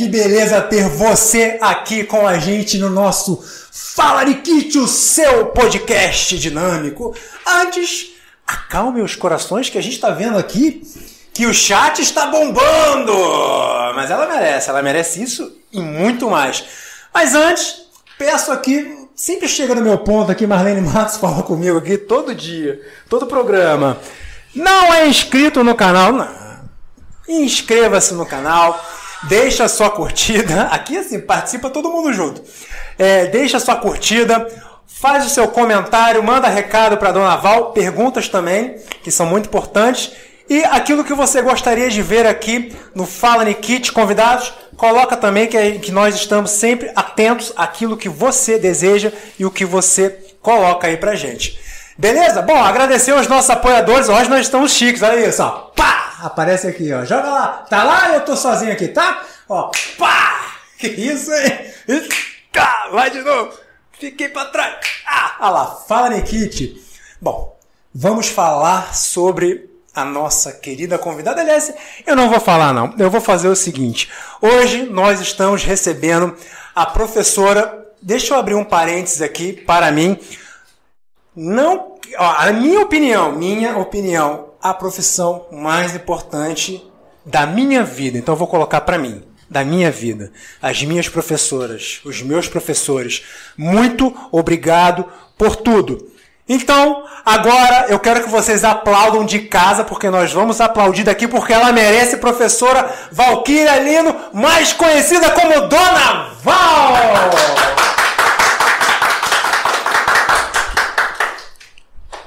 que beleza ter você aqui com a gente no nosso Fala Nikit, o seu podcast dinâmico. Antes, acalme os corações que a gente está vendo aqui que o chat está bombando. Mas ela merece, ela merece isso e muito mais. Mas antes, peço aqui, sempre chega no meu ponto aqui, Marlene Matos fala comigo aqui todo dia, todo programa. Não é inscrito no canal? Não. Inscreva-se no canal, deixa sua curtida. Aqui assim, participa todo mundo junto. É, deixa sua curtida, faz o seu comentário, manda recado para Dona Val, perguntas também, que são muito importantes. E aquilo que você gostaria de ver aqui no Fala Nikit, convidados, coloca também que, que nós estamos sempre atentos àquilo que você deseja e o que você coloca aí pra gente. Beleza? Bom, agradecer aos nossos apoiadores. Hoje nós estamos chiques, olha isso, ó. Pá! Aparece aqui, ó. Joga lá. Tá lá eu tô sozinho aqui, tá? Ó, pá! Que isso, hein? Tá, vai de novo. Fiquei pra trás. Ah, olha lá. Fala, Nikit. Bom, vamos falar sobre a nossa querida convidada. Aliás, eu não vou falar, não. Eu vou fazer o seguinte. Hoje nós estamos recebendo a professora. Deixa eu abrir um parênteses aqui para mim. Não, ó, a minha opinião, minha opinião, a profissão mais importante da minha vida. Então eu vou colocar para mim, da minha vida, as minhas professoras, os meus professores. Muito obrigado por tudo. Então, agora eu quero que vocês aplaudam de casa, porque nós vamos aplaudir daqui, porque ela merece, professora Valquíria Lino, mais conhecida como Dona Val!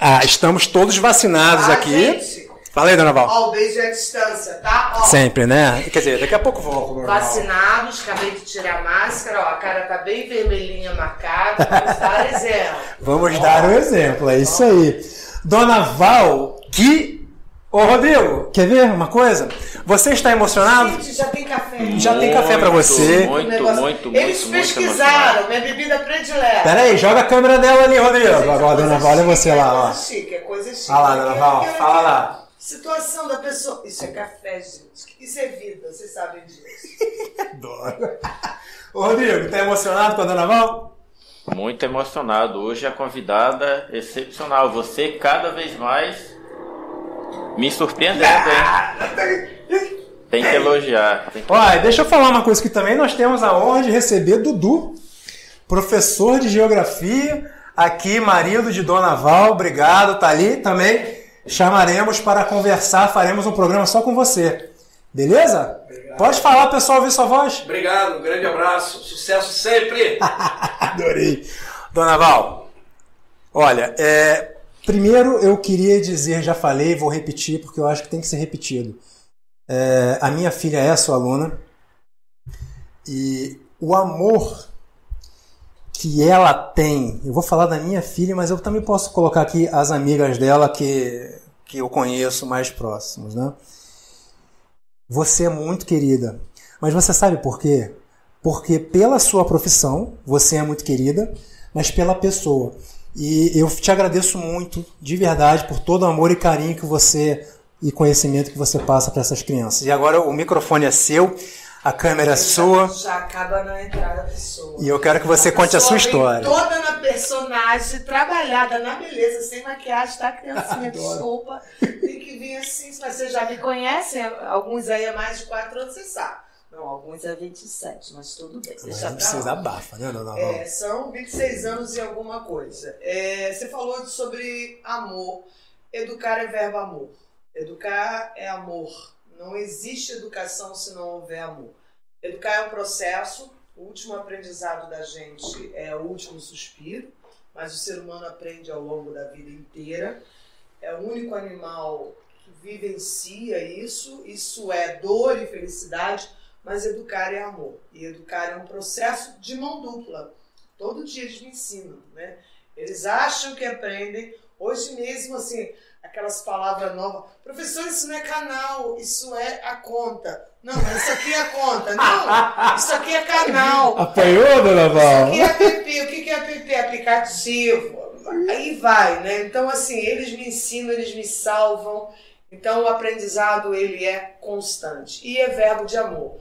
Ah, estamos todos vacinados Ah, aqui. gente. Fala aí, Dona Val. Ó, o beijo é à distância, tá? Ó, Sempre, né? Quer dizer, daqui a pouco normal. Vacinados, acabei de tirar a máscara, ó, a cara tá bem vermelhinha marcada, vamos dar exemplo. Vamos dar um exemplo, é isso aí. Dona Val, que. Ô, Rodrigo, quer ver uma coisa? Você está emocionado? Gente, já tem café. Já tem café pra você. Muito, Negócio- muito, muito, Eles muito pesquisaram, minha bebida predileta. Pera aí, joga a câmera dela ali, Rodrigo. Gente, Agora, é Dona Val, olha você é lá, ó. coisa chique, é coisa chique. Olha lá, Dona Aqui, Val, aqui, fala lá. Situação da pessoa. Isso é café, gente. Isso é vida, vocês sabem disso. Adoro. Ô, Rodrigo, tá emocionado com a Dona Val? Muito emocionado. Hoje a convidada é excepcional. Você cada vez mais me surpreendendo, hein? Tem que elogiar. Tem que... Olha, deixa eu falar uma coisa que também nós temos a honra de receber Dudu, professor de geografia, aqui, marido de Dona Val, obrigado, tá ali também. Chamaremos para conversar, faremos um programa só com você. Beleza? Pode falar, pessoal, ouvir sua voz? Obrigado, um grande abraço, sucesso sempre! Adorei. Dona Val, olha, é, primeiro eu queria dizer, já falei, vou repetir porque eu acho que tem que ser repetido. É, a minha filha é sua aluna e o amor que ela tem, eu vou falar da minha filha, mas eu também posso colocar aqui as amigas dela que, que eu conheço mais próximos, né? Você é muito querida, mas você sabe por quê? Porque pela sua profissão, você é muito querida, mas pela pessoa. E eu te agradeço muito, de verdade, por todo o amor e carinho que você e conhecimento que você passa para essas crianças. E agora o microfone é seu, a câmera é sua, Já acaba na entrada da pessoa. e eu quero que você conte a sua história. Toda na personagem, trabalhada na beleza, sem maquiagem, tá, criancinha? Desculpa. Tem que vir assim, mas vocês já me conhecem, alguns aí há mais de 4 anos, você sabe. Não, alguns é 27, mas tudo bem. Deixa Não pra precisa lá. abafa, né, dona Val? É, são 26 anos e alguma coisa. É, você falou sobre amor. Educar é verbo amor. Educar é amor. Não existe educação se não houver amor. Educar é um processo. O último aprendizado da gente é o último suspiro, mas o ser humano aprende ao longo da vida inteira. É o único animal que vivencia isso. Isso é dor e felicidade, mas educar é amor. E educar é um processo de mão dupla. Todo dia eles me ensinam, né? Eles acham que aprendem. Hoje mesmo, assim, aquelas palavras novas. Professor, isso não é canal, isso é a conta. Não, isso aqui é a conta. Não, isso aqui é canal. Apanhou, dona Isso Val? aqui é app. O que que é app? Aplicativo. Aí vai, né? Então, assim, eles me ensinam, eles me salvam. Então, o aprendizado, ele é constante. E é verbo de amor.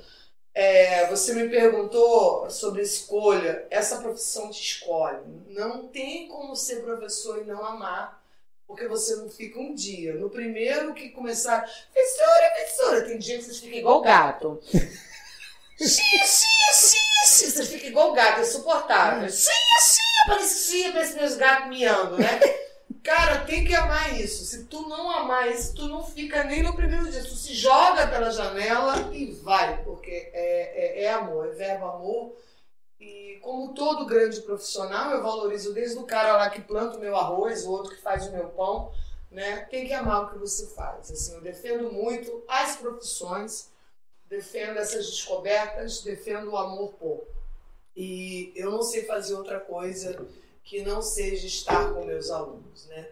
É, você me perguntou sobre escolha. Essa profissão te escolhe. Não tem como ser professor e não amar, porque você não fica um dia. No primeiro que começar, professora, professora, tem dia que você fica igual gato. Xia, xia, xia, xia. Você fica igual gato, é insuportável. Xia, xia, parecia, parece meus gatos miando, né? Cara, tem que amar isso. Se tu não amar isso, tu não fica nem no primeiro dia. Tu se joga pela janela e vai, porque é, é, é amor, é verbo amor. E como todo grande profissional, eu valorizo desde o cara lá que planta o meu arroz, o outro que faz o meu pão, né? Tem que amar o que você faz. Assim, eu defendo muito as profissões, defendo essas descobertas, defendo o amor por. E eu não sei fazer outra coisa que não seja estar com meus alunos, né?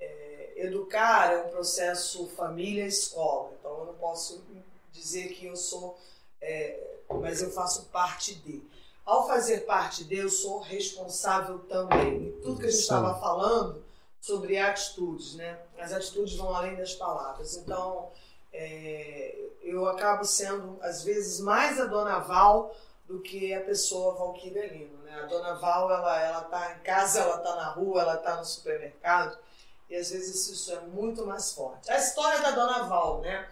É, educar é um processo família-escola, então eu não posso dizer que eu sou, é, mas eu faço parte de. Ao fazer parte de, eu sou responsável também. E tudo que a gente estava falando sobre atitudes, né? As atitudes vão além das palavras. Então, é, eu acabo sendo, às vezes, mais a dona Val do que a pessoa Valquíria Lino. Né? A dona Val, ela, ela tá em casa, ela tá na rua, ela tá no supermercado, e às vezes isso é muito mais forte. A história da dona Val, né?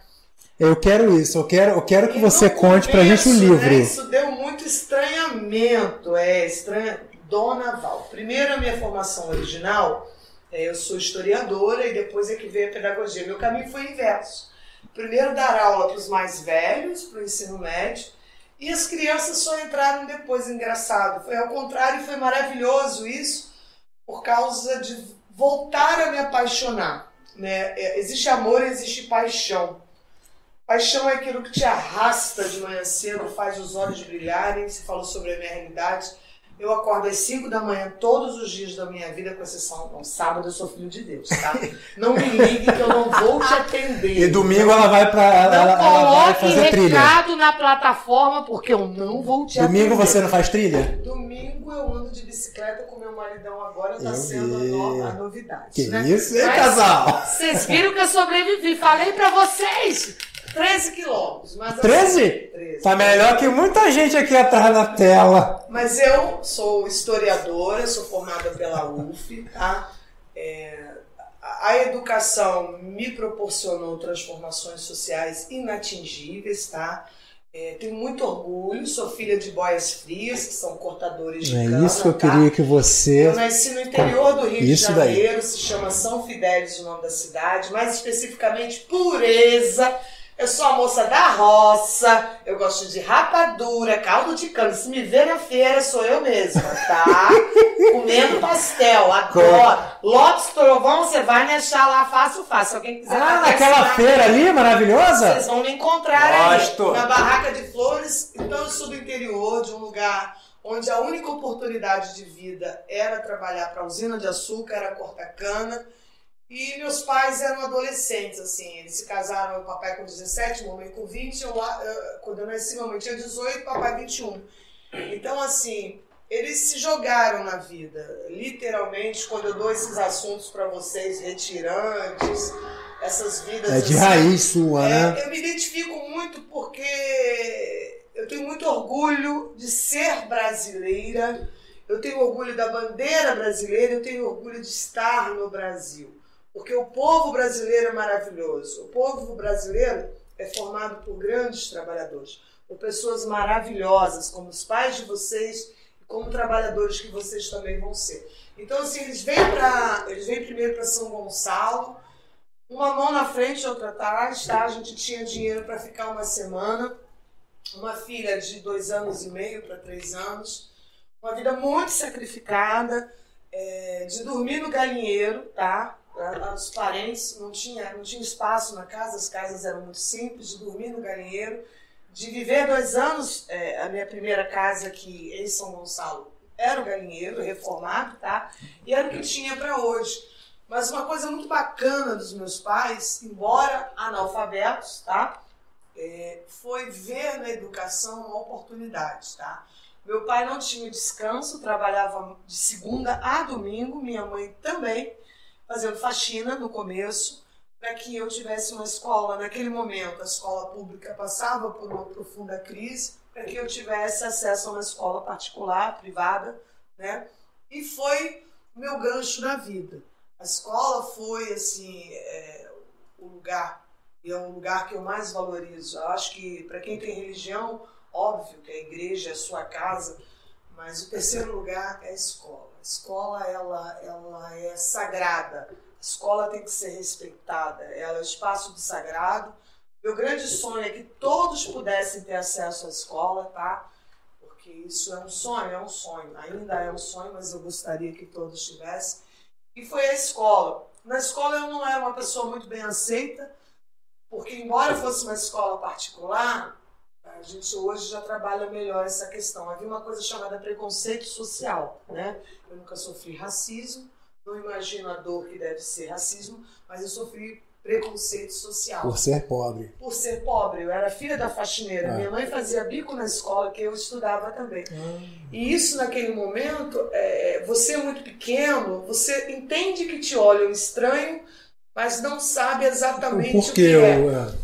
Eu quero isso, eu quero, eu quero que e você conte pra gente o livro. Né, isso deu muito estranhamento, é, estranha. Dona Val. Primeiro, a minha formação original, é, eu sou historiadora e depois é que veio a pedagogia. Meu caminho foi inverso. Primeiro, dar aula para os mais velhos, para o ensino médio, e as crianças só entraram depois, engraçado. Foi ao contrário, foi maravilhoso isso, por causa de voltar a me apaixonar. Né? É, existe amor existe paixão. Paixão é aquilo que te arrasta de manhã cedo, faz os olhos brilharem. Você falou sobre a minha realidade eu acordo às 5 da manhã todos os dias da minha vida, com exceção do sábado, eu sou filho de Deus, tá? Não me ligue que eu não vou te atender. E domingo ela vai para ela, não ela, ela vai fazer recado trilha. na plataforma porque eu não vou te domingo atender. Domingo você não faz trilha? Domingo eu ando de bicicleta com meu maridão agora, tá eu sendo vi. a novidade. Que né? isso, hein, Mas, casal? Vocês viram que eu sobrevivi, falei para vocês. 13 quilômetros. Mas 13? Assim, 13? Tá melhor que muita gente aqui atrás da tela. Mas eu sou historiadora, sou formada pela UF, tá? É, a educação me proporcionou transformações sociais inatingíveis, tá? É, tenho muito orgulho, sou filha de boias frias, que são cortadores de é cana. É isso que eu tá? queria que você. Eu nasci no interior do Rio isso de Janeiro, daí. se chama São Fidélis o nome da cidade, mais especificamente Pureza eu sou a moça da roça, eu gosto de rapadura, caldo de cana. Se me ver na feira, sou eu mesma, tá? Comendo pastel, adoro. Lopes Trovão, você vai me achar lá fácil, fácil. Se alguém quiser Ah, naquela feira ali, maravilhosa? Vocês vão me encontrar Gosto. ali, na barraca de flores. Então eu sou do interior, de um lugar onde a única oportunidade de vida era trabalhar para a usina de açúcar, era cortar cana. E meus pais eram adolescentes, assim, eles se casaram, meu papai com 17, mamãe com 20, eu lá, quando eu nasci, mamãe tinha 18, papai 21. Então, assim, eles se jogaram na vida, literalmente, quando eu dou esses assuntos para vocês, retirantes, essas vidas. É de assim, raiz sua, é, né? Eu me identifico muito porque eu tenho muito orgulho de ser brasileira, eu tenho orgulho da bandeira brasileira, eu tenho orgulho de estar no Brasil. Porque o povo brasileiro é maravilhoso. O povo brasileiro é formado por grandes trabalhadores, por pessoas maravilhosas, como os pais de vocês e como trabalhadores que vocês também vão ser. Então, assim, eles vêm, pra, eles vêm primeiro para São Gonçalo, uma mão na frente, outra atrás, tá? A gente tinha dinheiro para ficar uma semana. Uma filha de dois anos e meio para três anos. Uma vida muito sacrificada, é, de dormir no galinheiro, tá? Os parentes não tinha, não tinha espaço na casa, as casas eram muito simples, de dormir no galinheiro, de viver dois anos, é, a minha primeira casa aqui em São Gonçalo era o galinheiro, reformado, tá? E era o que tinha para hoje. Mas uma coisa muito bacana dos meus pais, embora analfabetos, tá? É, foi ver na educação uma oportunidade, tá? Meu pai não tinha descanso, trabalhava de segunda a domingo, minha mãe também fazendo faxina no começo, para que eu tivesse uma escola. Naquele momento, a escola pública passava por uma profunda crise, para que eu tivesse acesso a uma escola particular, privada, né? E foi meu gancho na vida. A escola foi, assim, é, o lugar, e é um lugar que eu mais valorizo. Eu acho que, para quem tem religião, óbvio que a igreja é a sua casa, mas o terceiro lugar é a escola. Escola, ela, ela é sagrada. A escola tem que ser respeitada. Ela é o espaço do sagrado. Meu grande sonho é que todos pudessem ter acesso à escola, tá? Porque isso é um sonho, é um sonho. Ainda é um sonho, mas eu gostaria que todos tivessem. E foi a escola. Na escola eu não era uma pessoa muito bem aceita, porque embora fosse uma escola particular, a gente hoje já trabalha melhor essa questão. Havia uma coisa chamada preconceito social, né? Eu nunca sofri racismo, não imagino a dor que deve ser racismo, mas eu sofri preconceito social. Por ser pobre. Por ser pobre. Eu era filha da faxineira. Ah. Minha mãe fazia bico na escola, que eu estudava também. Ah. E isso, naquele momento, é, você é muito pequeno, você entende que te olham estranho, mas não sabe exatamente o, o que é.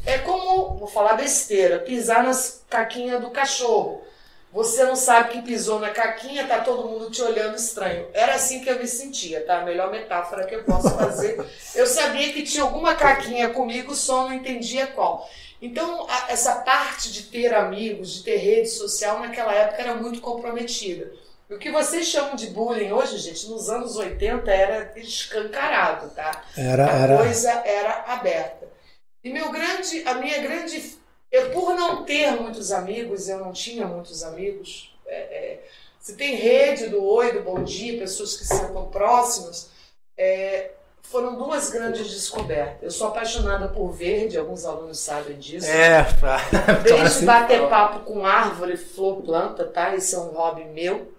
É como, vou falar besteira, pisar nas caquinhas do cachorro. Você não sabe que pisou na caquinha, tá todo mundo te olhando estranho. Era assim que eu me sentia, tá? A melhor metáfora que eu posso fazer. eu sabia que tinha alguma caquinha comigo, só não entendia qual. Então, a, essa parte de ter amigos, de ter rede social, naquela época era muito comprometida. O que vocês chamam de bullying hoje, gente, nos anos 80 era escancarado, tá? Era, a era... coisa era aberta. E meu grande, a minha grande eu, por não ter muitos amigos, eu não tinha muitos amigos. É, é, você tem rede do Oi, do Bom Dia, pessoas que sentam próximas. É, foram duas grandes descobertas. Eu sou apaixonada por verde, alguns alunos sabem disso. É, pra... Desde bater papo com árvore, flor, planta, tá? Esse é um hobby meu.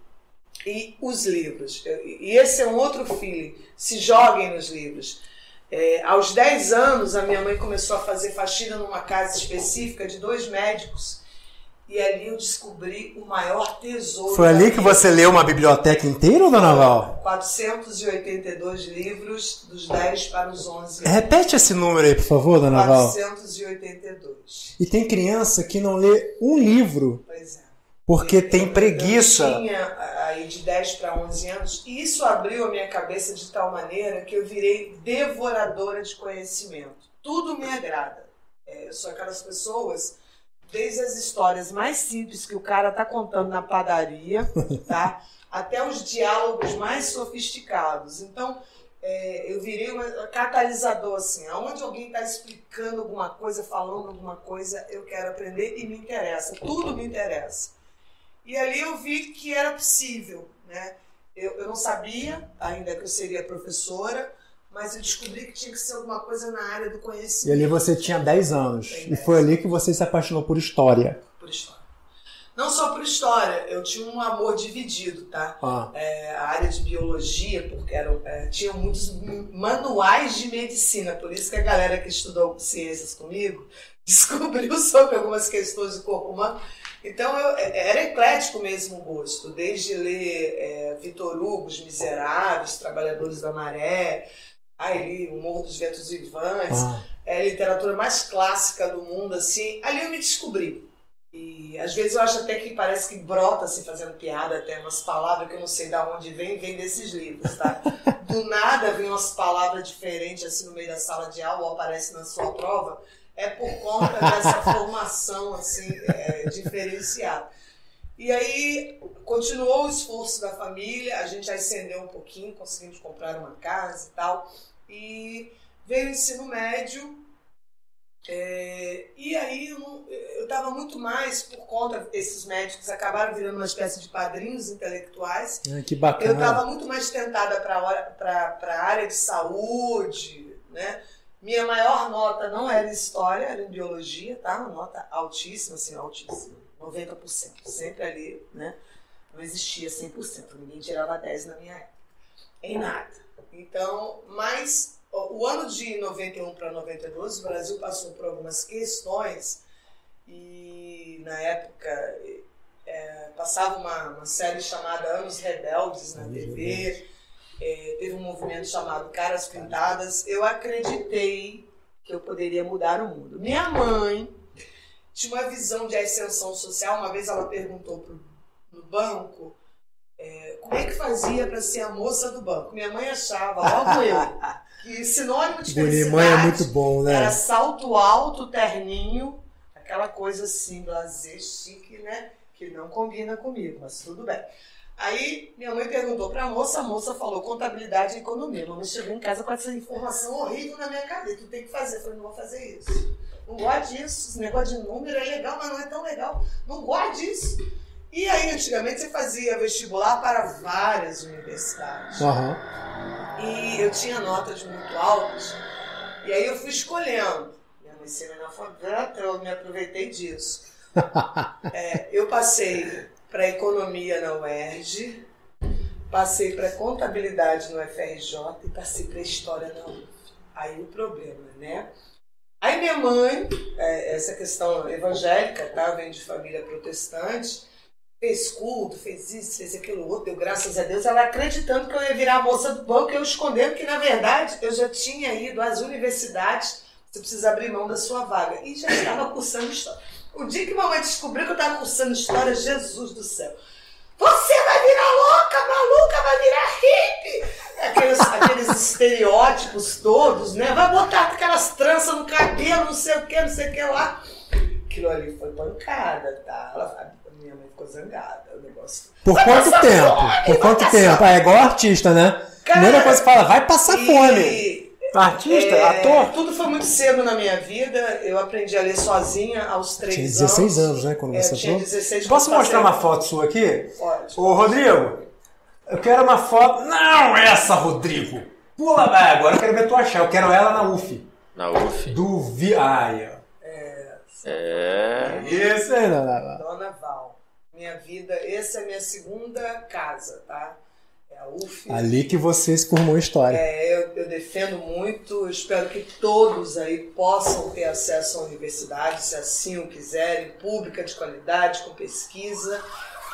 E os livros. E esse é um outro feeling. Se joguem nos livros. É, aos 10 anos, a minha mãe começou a fazer faxina numa casa específica de dois médicos. E ali eu descobri o maior tesouro. Foi ali que você leu uma biblioteca inteira, dona Val? 482 livros, dos 10 para os 11 anos. Repete esse número aí, por favor, dona 482. Val. 482. E tem criança que não lê um livro. Pois é. Porque eu, tem preguiça. Eu tinha aí de 10 para 11 anos, e isso abriu a minha cabeça de tal maneira que eu virei devoradora de conhecimento. Tudo me agrada. É, eu sou aquelas pessoas, desde as histórias mais simples que o cara tá contando na padaria, tá? até os diálogos mais sofisticados. Então, é, eu virei um catalisador, assim, aonde alguém está explicando alguma coisa, falando alguma coisa, eu quero aprender e me interessa. Tudo me interessa. E ali eu vi que era possível, né? Eu, eu não sabia ainda que eu seria professora, mas eu descobri que tinha que ser alguma coisa na área do conhecimento. E ali você tinha 10 anos. e foi ali que você se apaixonou por história. Por história. Não só por história, eu tinha um amor dividido, tá? Ah. É, a área de biologia, porque eram, é, tinham muitos manuais de medicina, por isso que a galera que estudou ciências comigo descobriu sobre algumas questões do corpo humano então eu, é, era eclético mesmo o gosto, desde ler é, Vitor Hugo, Os Miseráveis, Trabalhadores da Maré, aí O Morro dos Ventos Vivantes, ah. é a literatura mais clássica do mundo, assim, ali eu me descobri. E às vezes eu acho até que parece que brota, assim, fazendo piada, até umas palavras que eu não sei de onde vem, vem desses livros, tá? Do nada vem umas palavras diferentes, assim, no meio da sala de aula, ou aparece na sua prova é por conta dessa formação assim é, diferenciada. E aí continuou o esforço da família, a gente ascendeu um pouquinho, conseguimos comprar uma casa e tal, e veio o ensino médio. É, e aí eu estava muito mais por conta desses médicos acabaram virando uma espécie de padrinhos intelectuais. Ah, que bacana. Eu estava muito mais tentada para a área de saúde, né? Minha maior nota não era história, era biologia, tá? Uma nota altíssima, assim, altíssima. 90%. Sempre ali, né? Não existia 100%. Ninguém tirava 10 na minha época. Em nada. Então, mas o ano de 91 para 92, o Brasil passou por algumas questões e na época é, passava uma, uma série chamada Anos Rebeldes na TV é, teve um movimento chamado Caras Pintadas, eu acreditei que eu poderia mudar o mundo. Minha mãe tinha uma visão de ascensão social. Uma vez ela perguntou pro, no banco é, como é que fazia para ser a moça do banco. Minha mãe achava, logo eu, que sinônimo de Bonito, mãe é muito bom, né? era salto alto, terninho, aquela coisa assim, blazer, chique, né? Que não combina comigo, mas tudo bem. Aí minha mãe perguntou para a moça, a moça falou contabilidade e economia. Minha mãe chegou em casa com essa informação horrível na minha cabeça. Tu tem que fazer. Eu falei, não vou fazer isso. Não gosto disso. Esse negócio de número é legal, mas não é tão legal. Não gosto disso. E aí, antigamente, você fazia vestibular para várias universidades. Aham. E eu tinha notas muito altas. E aí eu fui escolhendo. Minha mãe sendo analfabeta, eu me aproveitei disso. É, eu passei para economia na UERJ, passei para contabilidade no FRJ e passei para história na UF. Aí o problema, né? Aí minha mãe, é, essa questão evangélica, tá? Vem de família protestante, fez culto, fez isso, fez aquilo outro, deu graças a Deus, ela acreditando que eu ia virar moça do banco, eu escondendo que, na verdade, eu já tinha ido às universidades, você precisa abrir mão da sua vaga, e já estava cursando história. O dia que mamãe descobriu que eu estava cursando história, Jesus do céu. Você vai virar louca, maluca, vai virar hippie! Aqueles, aqueles estereótipos todos, né? Vai botar aquelas tranças no cabelo, não sei o que, não sei o que lá. Aquilo ali foi pancada, tá? Ela, a minha mãe ficou zangada, o negócio. Por Vai quanto tempo? fome, Por quanto tempo? Ah, é igual artista, né? Cara, Primeira coisa que fala, vai passar fome. Artista, é, ator. Tudo foi muito cedo na minha vida. Eu aprendi a ler sozinha aos 3 Tinha anos. 16 anos, né, quando É, você tinha entrou? 16 Posso mostrar uma foto sua aqui? Pode. Ô, Rodrigo, eu quero uma foto. Não, essa, Rodrigo! Pula, vai, agora eu quero ver tu achar. Eu quero ela na UF. Na UF. Do Vi. Ai, ó. É. Isso aí, não, não, não. Dona Val. Minha vida, essa é a minha segunda casa, tá? É a UF. Ali que você se formou história. É, eu, eu defendo muito, eu espero que todos aí possam ter acesso à universidade, se assim o quiserem, pública de qualidade, com pesquisa.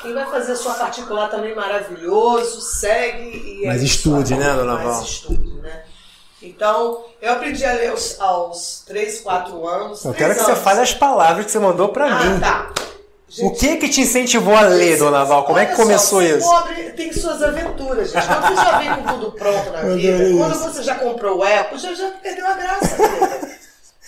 Quem vai fazer a sua particular também maravilhoso, segue e Mas é estude, né, dona Mas Val? estude, né? Então, eu aprendi a ler aos, aos 3, 4 anos. Eu quero que você fale as palavras que você mandou pra Ah, mim. tá. O que que te incentivou a ler, dona Val? Como é que só, começou ser isso? pobre tem suas aventuras, gente. Quando você já vem com tudo pronto na vida, adorei quando você já comprou o Apple, já, já perdeu a graça.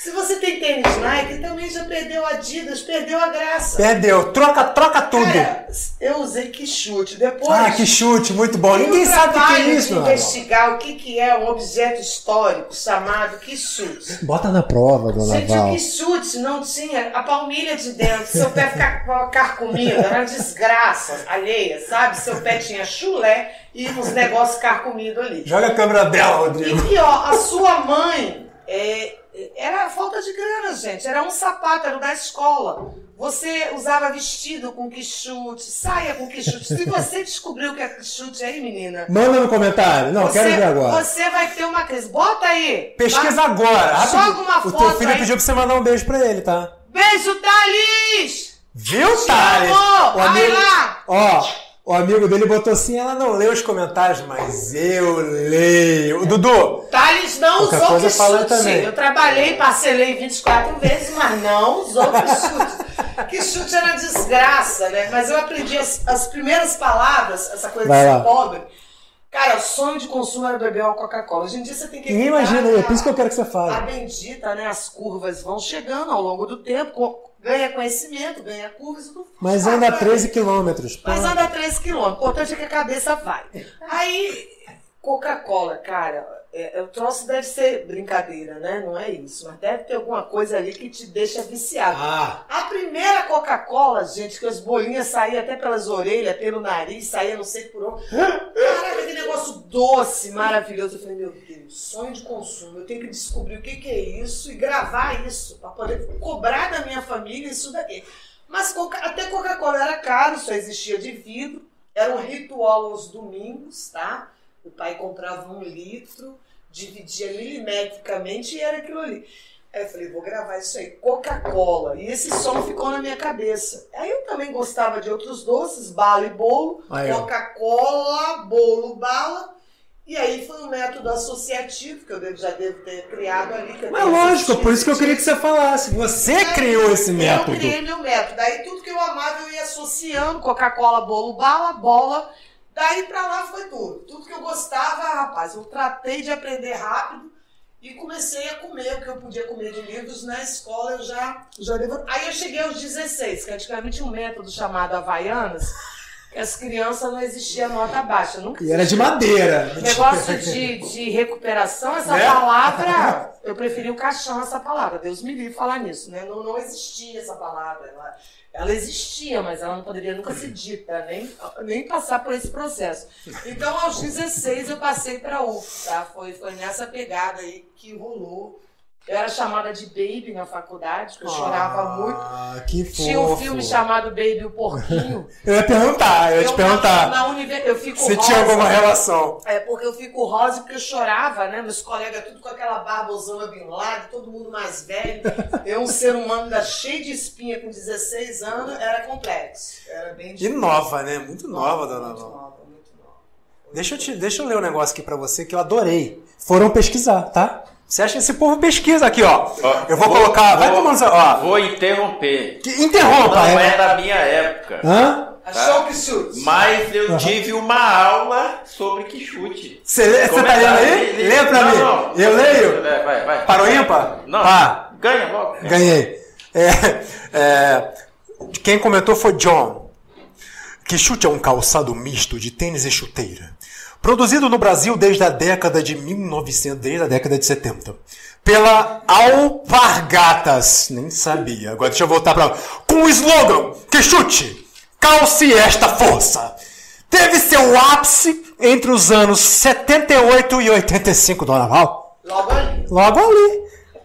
Se você tem tênis Nike, também já perdeu Adidas, perdeu a graça. Perdeu. Troca, troca tudo. Cara, eu usei que chute. Depois, Ah, que chute, muito bom. Ninguém sabe o que é isso, de investigar o que, que é um objeto histórico chamado quichute. Bota na prova, dona Gente, o Val. quichute não tinha a palmilha de dentro, seu pé ficava carcomido, era uma desgraça alheia, sabe? Seu pé tinha chulé e uns negócios carcomidos ali. Joga a câmera dela, Rodrigo. E pior, a sua mãe é, era falta de grana, gente. Era um sapato, era o da escola. Você usava vestido com quichute, saia com quichute. Se você descobriu o que é quichute aí, menina, Manda no comentário. Não, você, quero ver agora. você vai ter uma crise. Bota aí. Pesquisa Vai- agora. Joga uma o teu foto filho aí. pediu pra você mandar um beijo pra ele, tá? Beijo, Thalys! Viu, amo! O Vai amigo, lá! ó, o amigo dele botou assim, ela não lê os comentários, mas eu leio. Dudu, Thales não usou coisa fala quichute. também. Eu trabalhei, parcelei 24 vezes, mas não usou quichute. quichute era desgraça, né? Mas eu aprendi as, as primeiras palavras, essa coisa Vai de lá. ser pobre. Cara, o sonho de consumo era beber uma Coca-Cola. Hoje em dia você tem que ninguém imagina, é a- por isso que eu quero que você A fale. bendita, né? As curvas vão chegando ao longo do tempo, ganha conhecimento, ganha curvas. tudo Mas anda né? 13 quilômetros. Mas anda 13 quilômetros. O importante é que a cabeça vai. Aí, Coca-Cola, cara, é, o troço deve ser brincadeira, né? Não é isso. Mas deve ter alguma coisa ali que te deixa viciado. Ah, A primeira Coca-Cola, gente, que as bolinhas saíam até pelas orelhas, pelo nariz, saía não sei por onde. Caraca, aquele negócio doce, maravilhoso. Eu falei, meu Deus, sonho de consumo. Eu tenho que descobrir o que, que é isso e gravar isso, para poder cobrar da minha família isso daqui. Mas Coca- até Coca-Cola era caro, só existia de vidro. Era um ritual aos domingos, tá? O pai comprava um litro, dividia milimetricamente e era aquilo ali. Aí eu falei, vou gravar isso aí, Coca-Cola. E esse som ficou na minha cabeça. Aí eu também gostava de outros doces, bala e bolo, Aí. Coca-Cola, bolo, bala. E aí foi um método associativo que eu devo- já devo ter criado ali. que eu Mas lógico, por isso que eu queria que você falasse. Você criou esse Eu método. criei meu método. Daí tudo que eu amava eu ia associando, Coca-Cola, bolo, bala, bola. Daí pra lá foi tudo. Tudo que eu gostava, rapaz, eu tratei de aprender rápido e comecei a comer o que eu podia comer de livros na escola. Eu já, já. Aí eu cheguei aos 16, que antigamente tinha um método chamado Havaianas, que as crianças não existia nota baixa. Nunca E era de madeira. Negócio de, de recuperação, essa Né? palavra, eu preferi o caixão essa palavra. Deus me livre falar nisso, né? Não, não existia essa palavra. Ela, ela existia, mas ela não poderia nunca ser dita, nem, nem passar por esse processo. Então, aos 16, eu passei para UF, tá? Foi, foi nessa pegada aí que rolou. Eu era chamada de Baby na faculdade, porque eu chorava muito. Ah, que fofo. Tinha um filme chamado Baby o Porquinho. Eu ia perguntar, eu ia te Eu, perguntar. Na, na univer... Eu fico Se rosa. tinha alguma relação. É porque eu fico rosa porque eu chorava, né? Meus colegas tudo com aquela barba Osama Bin Laden, todo mundo mais velho. Eu, um ser humano ainda cheio de espinha com 16 anos, era complexo. Era bem E difícil. nova, né? Muito nova, dona Muito Val. nova, muito nova. Deixa eu, te, deixa eu ler um negócio aqui pra você que eu adorei. Foram pesquisar, tá? Você acha que esse povo pesquisa aqui, ó? Ó, eu vou, colocar. Vai vou- tomando. Ó. Vou interromper. Que- interrompa, Não é. é da minha época. Hã? Achou que chute? Mas eu Aham. tive uma aula sobre que chute. Você tá lendo aí? Lê pra Não, mim. não. Eu leio? Vai, vai. Para o ímpar? Não. Pá. Ganha logo. Ganhei. É, é, quem comentou foi John. Que chute é um calçado misto de tênis e chuteira. Produzido no Brasil desde a década de 1900, desde a década de 70. Pela Alpargatas. Nem sabia. Agora deixa eu voltar para Com o slogan Que chute! Calce esta força! Teve seu ápice entre os anos 78 e 85, Dona Val. Logo ali. Logo ali.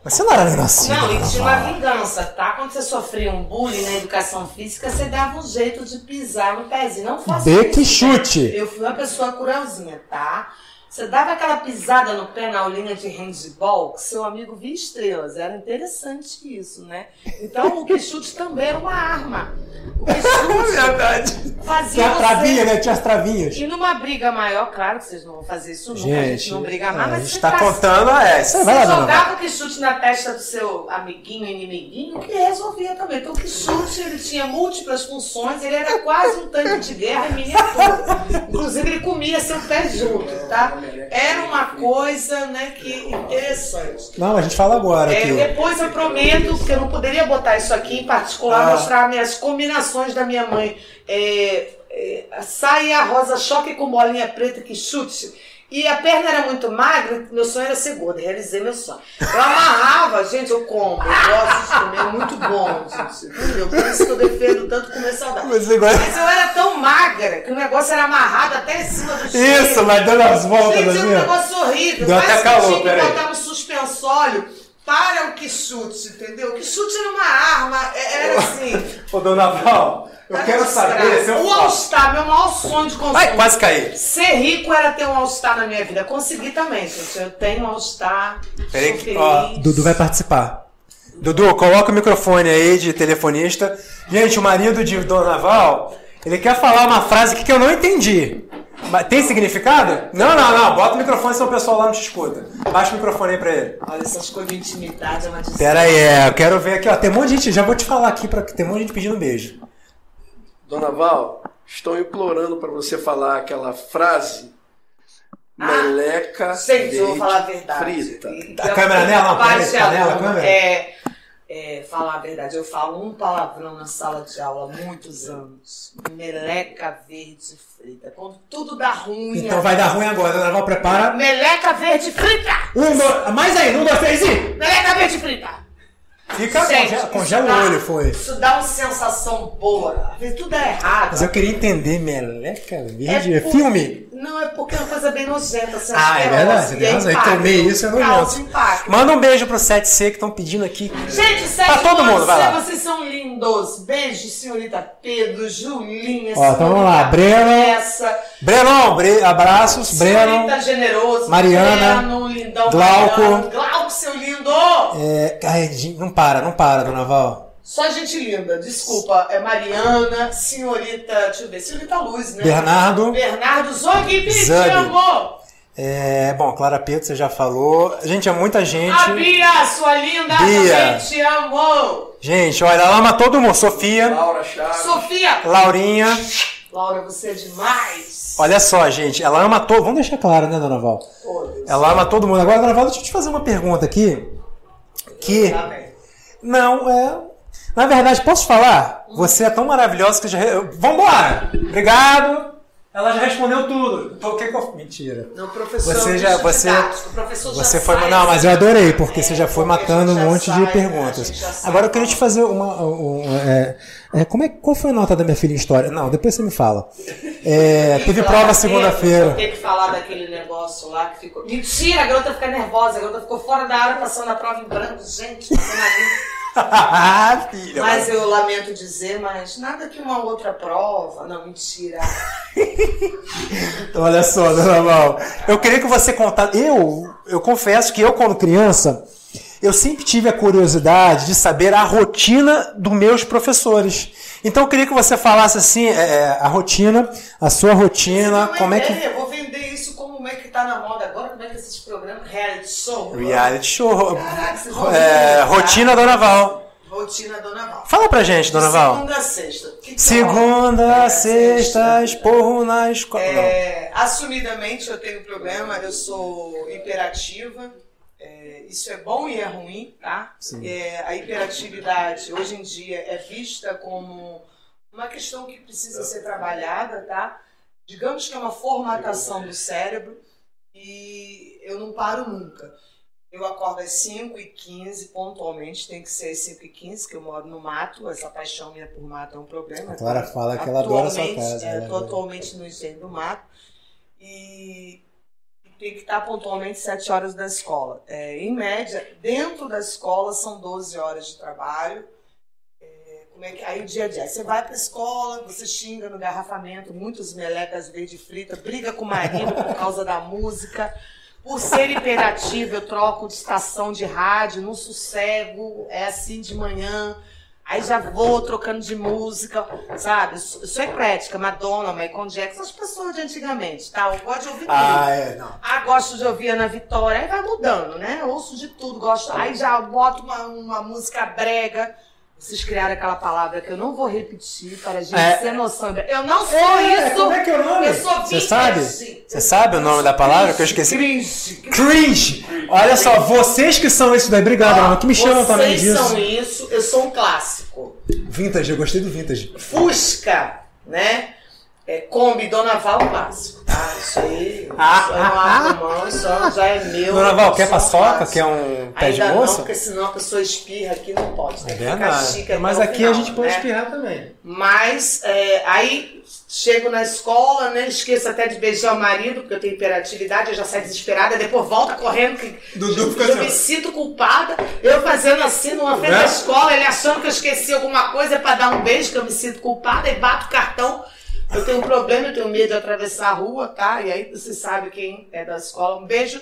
Mas você não era nascida. Não, e tinha uma vingança, tá? Quando você sofria um bullying na educação física, você dava um jeito de pisar no pezinho. Não faça Dê que isso. chute. Eu fui uma pessoa curalzinha, tá? Você dava aquela pisada no pé na aulinha de handball, que seu amigo via estrelas. Era interessante isso, né? Então o que chute também era uma arma. O que chute Verdade. fazia Tinha a você... travinha, né? Tinha as travinhas. E numa briga maior, claro que vocês não vão fazer isso nunca, a Gente, gente não briga é, mais, a mas gente você tá tá- contando, é. Lá, você jogava que chute na testa do seu amiguinho, inimiguinho, que resolvia também. Então, o que chute, ele tinha múltiplas funções, ele era quase um tanque de guerra em miniatura. Inclusive, ele comia seu pé junto, tá? Era uma coisa, né, que interessante. Não, a gente fala agora É, depois eu prometo que eu não poderia botar isso aqui em particular, Ah. mostrar minhas combinações da minha mãe. É, é, saia rosa choque com bolinha preta que chute. E a perna era muito magra, meu sonho era ser gorda, realizei meu sonho. Eu amarrava, gente, eu como, eu gosto de comer, é muito bom, gente, entendeu? Por isso que eu defendo tanto comer saudável. Mas Mas eu era tão magra que o negócio era amarrado até em cima do Isso, joelho. mas dando as voltas Gente, é um assim, negócio horrível. Deu até que calor, tinha que botar um suspensório para o que chute, entendeu? O que chute era uma arma, é- era assim. Ô, dona Val, eu quero saber se eu O All-Star, meu maior sonho de consumo. Vai, quase cair. Ser rico era ter um All-Star na minha vida. Consegui também, gente. Eu tenho um All-Star. Peraí que, ó, Dudu vai participar. Dudu, coloca o microfone aí de telefonista. Gente, o marido de Dona Val, ele quer falar uma frase aqui que eu não entendi. Mas Tem significado? Não, não, não. Bota o microfone senão o pessoal lá não te escuta. Baixa o microfone aí pra ele. Olha, essas coisas de intimidade é uma. Pera aí, é, eu quero ver aqui, ó. Tem um monte de gente, já vou te falar aqui, pra, tem um monte de gente pedindo beijo. Dona Val, estou implorando para você falar aquela frase. Meleca eu vou verde falar a verdade. frita. E- A câmera nela? Câmera, a panela, mão. câmera? É, é, falar a verdade. Eu falo um palavrão na sala de aula há muitos anos. Meleca verde frita. Quando tudo dá ruim. Então vai dar ruim agora, Dona Val prepara. Meleca verde frita! Um, dois, mais aí, um, dois, três e. Meleca verde frita! Fica, Gente, congela, congela dá- o olho, foi. Isso dá uma sensação boa. Às vezes tudo é errado. Mas eu queria entender, meleca verde, é por- filme? Não, é porque é uma coisa bem nojenta. Assim, Ah, é asquerosa, verdade, e tem razão. Eu tomei isso, é causa nojento. Manda um beijo pro 7C que estão pedindo aqui. Gente, Pra sete todo mundo, vai lá. vocês são lindos. Beijos, senhorita Pedro, Julinha, Ó, então vamos lá, Breno. Essa, bre- abraços, Breno. senhorita Generoso, Mariana, Breno, lindão, Glauco. Mariano, Glauco, seu lindo. É, ai, não para, não para, Dona Val. Só gente linda, desculpa. É Mariana, senhorita, deixa eu ver, senhorita Luz, né? Bernardo. Bernardo Zog, chamou. É, bom, Clara Pedro, você já falou. Gente, é muita gente. A Bia, sua linda, Bia. também te amo. Gente, olha, ela ama todo mundo. Sofia, Laura Chaves. Sofia. Laurinha. Laura, você é demais. Olha só, gente, ela ama todo. Vamos deixar claro, né, Dona Val? Deus. Ela ama todo mundo. Agora, Dona Val, deixa eu te fazer uma pergunta aqui. Que. Não, é. Na verdade, posso falar? Você é tão maravilhosa que já. Vambora! Obrigado! Ela já respondeu tudo. O que que eu... Mentira. Não, professor. Você já- você- professor já Você foi. sai Não, mas eu adorei, porque você já foi a gente matando um já monte sai, de né? Perguntas. Agora eu queria te fazer uma. um- um- é, é, como é, qual foi a nota da minha filha em história? Não, depois você me fala. É, teve prova da segunda-feira. Tem que falar daquele negócio lá que ficou. Mentira, a garota fica nervosa, a garota ficou fora da área passando a prova em branco. Gente, passando ali. Filha, Mas eu lamento dizer, mas nada que uma outra prova. Não, mentira. Olha só, dona Val. Eu queria que você contasse. Eu, eu confesso que eu, quando criança, eu sempre tive a curiosidade de saber a rotina dos meus professores. Então eu queria que você falasse assim, é, é, a rotina, a sua rotina, Não como é que. ideia, Eu vou vender isso como é que tá na moda agora, como é que é esses programas reality show. Reality show. Caraca, É, rotina Dona Val. Rotina Dona Val. Fala pra gente, Dona Val. Segunda a sexta. Que Segunda, é? sexta, esporro na escola. É, assumidamente eu tenho problema, eu sou hiperativa. É, isso é bom e é ruim, tá? É, a hiperatividade hoje em dia é vista como uma questão que precisa ser trabalhada, tá? Digamos que é uma formatação do cérebro e eu não paro nunca. Eu acordo às 5h15 pontualmente, tem que ser às 5h15, que eu moro no mato, essa paixão minha por mato é um problema. A Clara fala que ela adora sua casa, É, adora. atualmente no engenho do mato e tem que estar pontualmente 7 horas da escola. É, em média, dentro da escola são 12 horas de trabalho. É, como é que, aí o dia a dia. Você vai para a escola, você xinga no garrafamento, muitos melecas verde frita, briga com o marido por causa da música. Por ser hiperativo, eu troco de estação de rádio, não sossego, é assim de manhã. Aí já vou trocando de música, sabe? Eu sou eu sou eclética, Madonna, Michael Jackson, as pessoas de antigamente, tá? Eu gosto de ouvir tudo. Ah, é, não. Ah, gosto de ouvir Ana Vitória. Aí vai mudando, né? Eu ouço de tudo, gosto. Aí já boto uma, uma música brega. Vocês criaram aquela palavra que eu não vou repetir para a gente É. ter noção. Eu não sou É, isso. como é que é o nome? Eu sou Você sabe? Você sabe o nome da palavra que eu esqueci? Cringe. Cringe! Olha só, vocês que são isso daí, obrigado, Ana, que me chamam Vocês também disso. são isso, eu sou um clássico. Vintage, eu gostei do vintage. Fusca, né? É, Kombi, Dona Val, clássico. Tá? Isso aí. Ah, é uma ah, mão, isso já é meu. Dona Val, quer é paçoca? Quer um pé de Ainda não, moça? porque senão a pessoa espirra aqui, não pode. É Tem ficar verdade. Mas aqui final, a gente pode né? espirrar também. Mas é, aí chego na escola, né? Esqueço até de beijar o marido, porque eu tenho hiperatividade, eu já saio desesperada, depois volta correndo, que Dudu fica eu assim, me sinto culpada. Eu fazendo assim numa frente Né? da escola, ele achando que eu esqueci alguma coisa para dar um beijo, que eu me sinto culpada, e bato o cartão. Eu tenho um problema, eu tenho medo de atravessar a rua, tá? E aí você sabe quem é da escola. Um beijo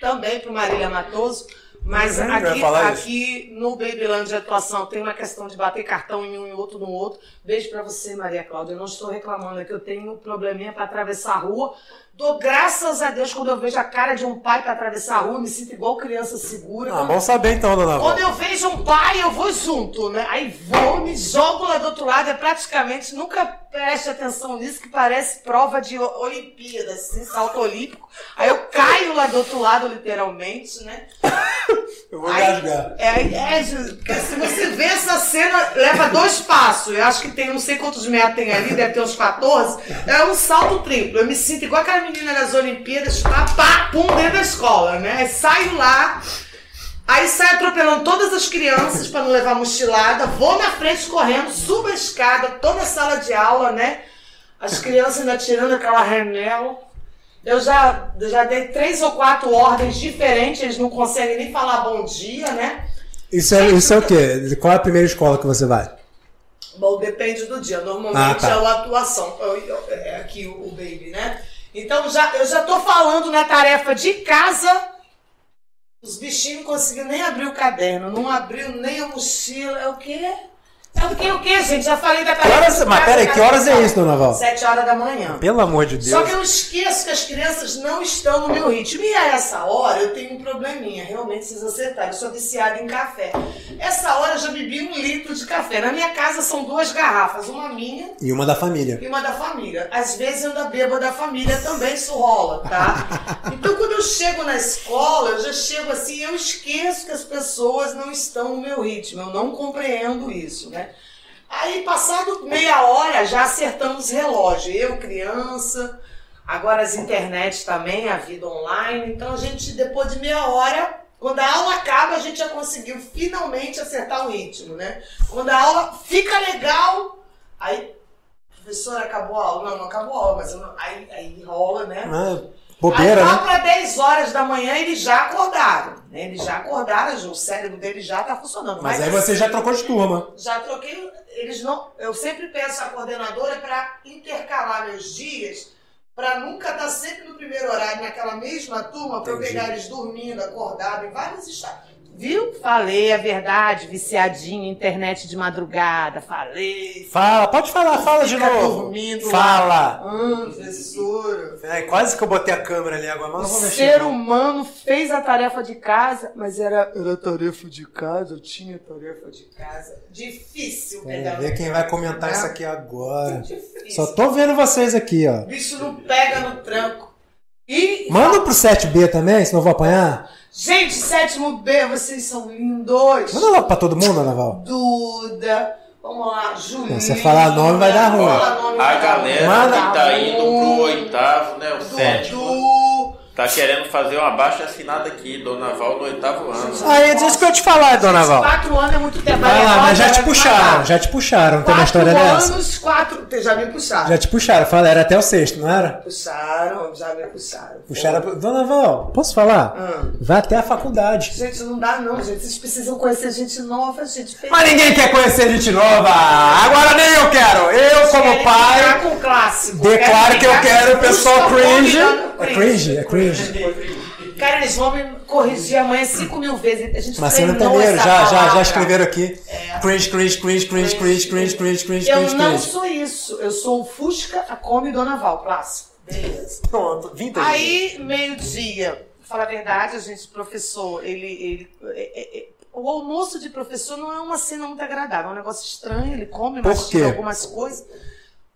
também pro Marília Matoso. Mas Uhum, aqui, isso. aqui no Babyland de atuação tem uma questão de bater cartão em um e outro no outro. Beijo pra você, Maria Cláudia. Eu não estou reclamando, é que eu tenho um probleminha para atravessar a rua. Dou graças a Deus quando eu vejo a cara de um pai para atravessar a rua, me sinto igual criança segura. Ah, Quando- bom saber então, Dona quando eu vejo um pai, eu vou junto, né? Aí vou, me jogo lá do outro lado, é praticamente, nunca preste atenção nisso, que parece prova de Olimpíada, assim, salto olímpico. Aí eu caio lá do outro lado, literalmente, né? Eu vou engasgar. É, é, porque se você vê essa cena, leva dois passos. Eu acho que tem, não sei quantos metros tem ali, deve ter uns 14. É um salto triplo. Eu me sinto igual aquela menina das Olimpíadas, tá, pá, pum, dentro da escola, né? Aí saio lá, aí saio atropelando todas as crianças para não levar mochilada, vou na frente correndo, subo a escada, toda a sala de aula, né? As crianças ainda tirando aquela remela. Eu já, já dei três ou quatro ordens diferentes, eles não conseguem nem falar bom dia, né? Isso é, isso é o quê? Qual é a primeira escola que você vai? Bom, depende do dia. Normalmente Ah, tá. é uma atuação. Eu- eu- É aqui o, o baby, né? Então já, eu já tô falando na tarefa de casa. Os bichinhos não conseguiram nem abrir o caderno, não abriu nem a mochila. É o quê? É Eu fiquei o quê, gente? Já falei da Que horas, mas peraí, que horas é isso, dona Val? Sete horas da manhã. Pelo amor de Deus. Só que eu esqueço que as crianças não estão no meu ritmo. E a essa hora eu tenho um probleminha, realmente preciso acertar. Eu sou viciada em café. Essa hora eu já bebi um litro de café. Na minha casa são duas garrafas, uma minha E uma da família. e uma da família. Às vezes eu ainda bebo da família também, isso rola, tá? Então quando eu chego na escola, eu já chego assim, eu esqueço que as pessoas não estão no meu ritmo. Eu não compreendo isso, né? Aí, passado meia hora, já acertamos relógio. Eu, criança, agora as internet também, a vida online. Então a gente, depois de meia hora, quando a aula acaba, a gente já conseguiu finalmente acertar o ritmo, né? Quando a aula fica legal, aí, professora, acabou a aula. Não, não acabou a aula, mas não- aí, aí rola, né? Ah, bobeira, Aí lá né? para 10 horas da manhã eles já acordaram. Né? Eles já acordaram, o cérebro deles já está funcionando. Mas aí você já trocou de turma. Já troquei. Eles não. Eu sempre peço à coordenadora para intercalar meus dias, para nunca estar sempre no primeiro horário, naquela mesma turma, para eu pegar eles dormindo, acordado, em vários estados. Viu? Falei a verdade, viciadinho, internet de madrugada, falei. Fala, pode falar, fala de novo. dormindo Fala. Ah, professora. É, quase que eu botei a câmera ali agora, mas O não vou mexer. ser não. humano fez a tarefa de casa, mas era, era tarefa de casa, eu tinha tarefa de casa. Difícil É, pegar. ver quem vai comentar isso aqui agora. Difícil. Só tô vendo vocês aqui, ó. O bicho não pega no tranco. E. Manda pro 7B também, senão eu vou apanhar. Gente, sétimo B, vocês são lindos. Manda logo pra todo mundo, Naval. Duda. Vamos lá, Julinha. você falar nome vai dar ruim. A galera Manda. que tá indo pro oitavo, né? O sétimo. Tá querendo fazer uma baixa assinada aqui, Dona Val no oitavo ano. Aí, diz que eu te falar, dona Val. Quatro anos é muito tempo. Vai lá, mas já te puxaram, já te puxaram. Tem uma Quatro história dessa? anos, quatro. Já me puxaram. Já te puxaram. Fala, era até o sexto, não era? Puxaram, já me puxaram. Puxaram. pro- Dona Val, posso falar? Ah. Vai até a faculdade. Gente, não dá não, gente. Vocês precisam conhecer gente nova, gente. Mas ninguém quer conhecer gente nova. Agora nem eu quero. Eu, como pai, ficar com clássico. declaro que eu quero o pessoal cringe. É cringe, é cringe. Cara, eles vão me corrigir amanhã cinco mil vezes. A gente Marcelo Taneiro, já, já, já escreveram aqui. Cringe, cringe, cringe, cringe, cringe, cringe, cringe, cringe, Eu cringe, não cringe. sou isso. Eu sou o Fusca, a Come Dona Val, clássico. Beleza. Pronto, vintage. Aí, meio-dia, falar a verdade, a gente, professor, ele. ele é- é- é- o almoço de professor não é uma cena muito agradável, é um negócio estranho, ele come, mastiga algumas coisas.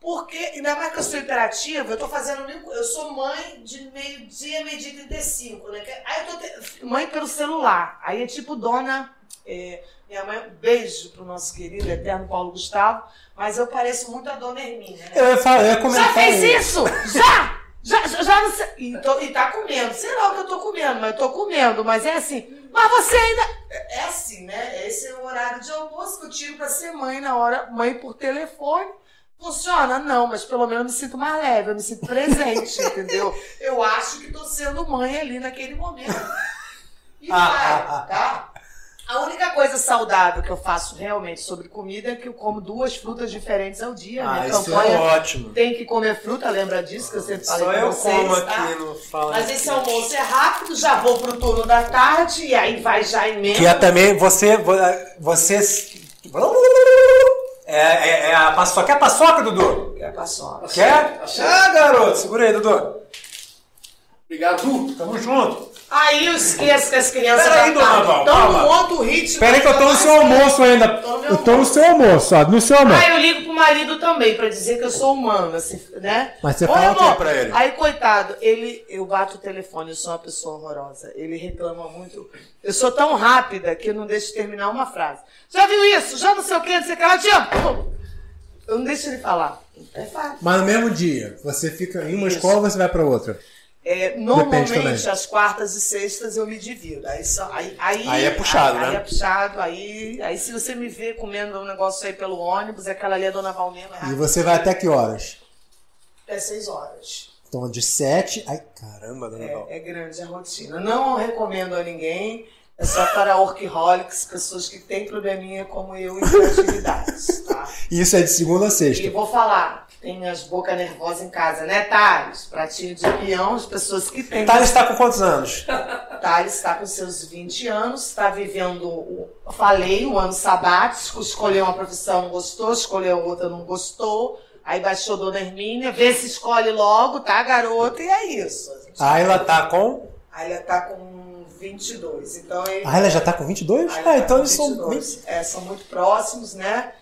Porque, ainda mais que eu sou imperativa, eu tô fazendo. Eu sou mãe de meio-dia, meio-dia e 35, né? Aí eu tô. te- Mãe pelo celular. Aí é tipo dona. é, minha mãe, um beijo pro nosso querido eterno Paulo Gustavo, mas eu pareço muito a dona Hermínia, né? Eu ia, falar, eu ia comentar Já fez aí. isso? Já! Já, já, já não sei. E, tô- e tá comendo. Sei lá o que eu tô comendo, mas eu tô comendo. Mas é assim. Mas você ainda. É é assim, né? Esse é o horário de almoço que eu tiro pra ser mãe na hora. Mãe por telefone. Funciona? Não, mas pelo menos eu me sinto mais leve, eu me sinto presente, entendeu? Eu acho que tô sendo mãe ali naquele momento. E Ah, vai, tá? A única coisa saudável que eu faço realmente sobre comida é que eu como duas frutas diferentes ao dia. Ah, Minha isso campanha é ótimo. tem que comer fruta, lembra disso que eu sempre falei Só pra eu vocês, como tá? aqui no Fala. Mas esse almoço é rápido, já vou pro turno da tarde e aí vai já emenda. Que é também você. Você. É, é, é a paçoca. Quer a paçoca, Dudu? É paçoca. Quer? Ah, garoto, segura aí, Dudu. Obrigado. Tamo junto. Aí eu esqueço que as crianças Pera aí, já dona tá- Val, Então calma. monta o ritmo. Espera aí que eu tô no seu almoço ainda. Tô Eu tô no seu almoço, ó. No seu almoço. Ah, eu ligo pro marido também pra dizer que eu sou humana, assim, né? Mas você Oi, fala o quê amor. pra ele? Aí, coitado, ele, eu bato o telefone, eu sou uma pessoa horrorosa. Ele reclama muito. Eu sou tão rápida que eu não deixo terminar uma frase. Já viu isso? Já não sei o que, não sei o que ela te ama. Eu não deixo ele falar. É fácil. Mas no mesmo dia, você fica em uma Isso. escola ou você vai pra outra? É, normalmente, as quartas e sextas eu me divido. Aí, só, aí, aí, Aí é puxado, aí, né? Aí é puxado. Aí, aí se você me vê comendo um negócio aí pelo ônibus, aquela ali é Dona Valmena, E você vai até que horas? é seis horas. Então, de sete. Ai, caramba, dona Val. É, é grande a rotina. Não recomendo a ninguém. É só para workaholics, pessoas que têm probleminha como eu em criatividades, tá? Isso é de segunda a sexta. E vou falar, tem as bocas nervosas em casa, né, Thales? Pratinho de peão, as pessoas que têm. Thales está com quantos anos? Thales está com seus 20 anos, está vivendo, falei, o ano sabático, escolheu uma profissão, gostou, escolheu outra, não gostou. Aí baixou Dona Hermínia, vê se escolhe logo, tá, garota? E é isso. Ah, ela tá com? Aí ela tá com 22. Então, ele, ah, ela já tá com 22? Ah, tá então eles são, é, são muito próximos, né?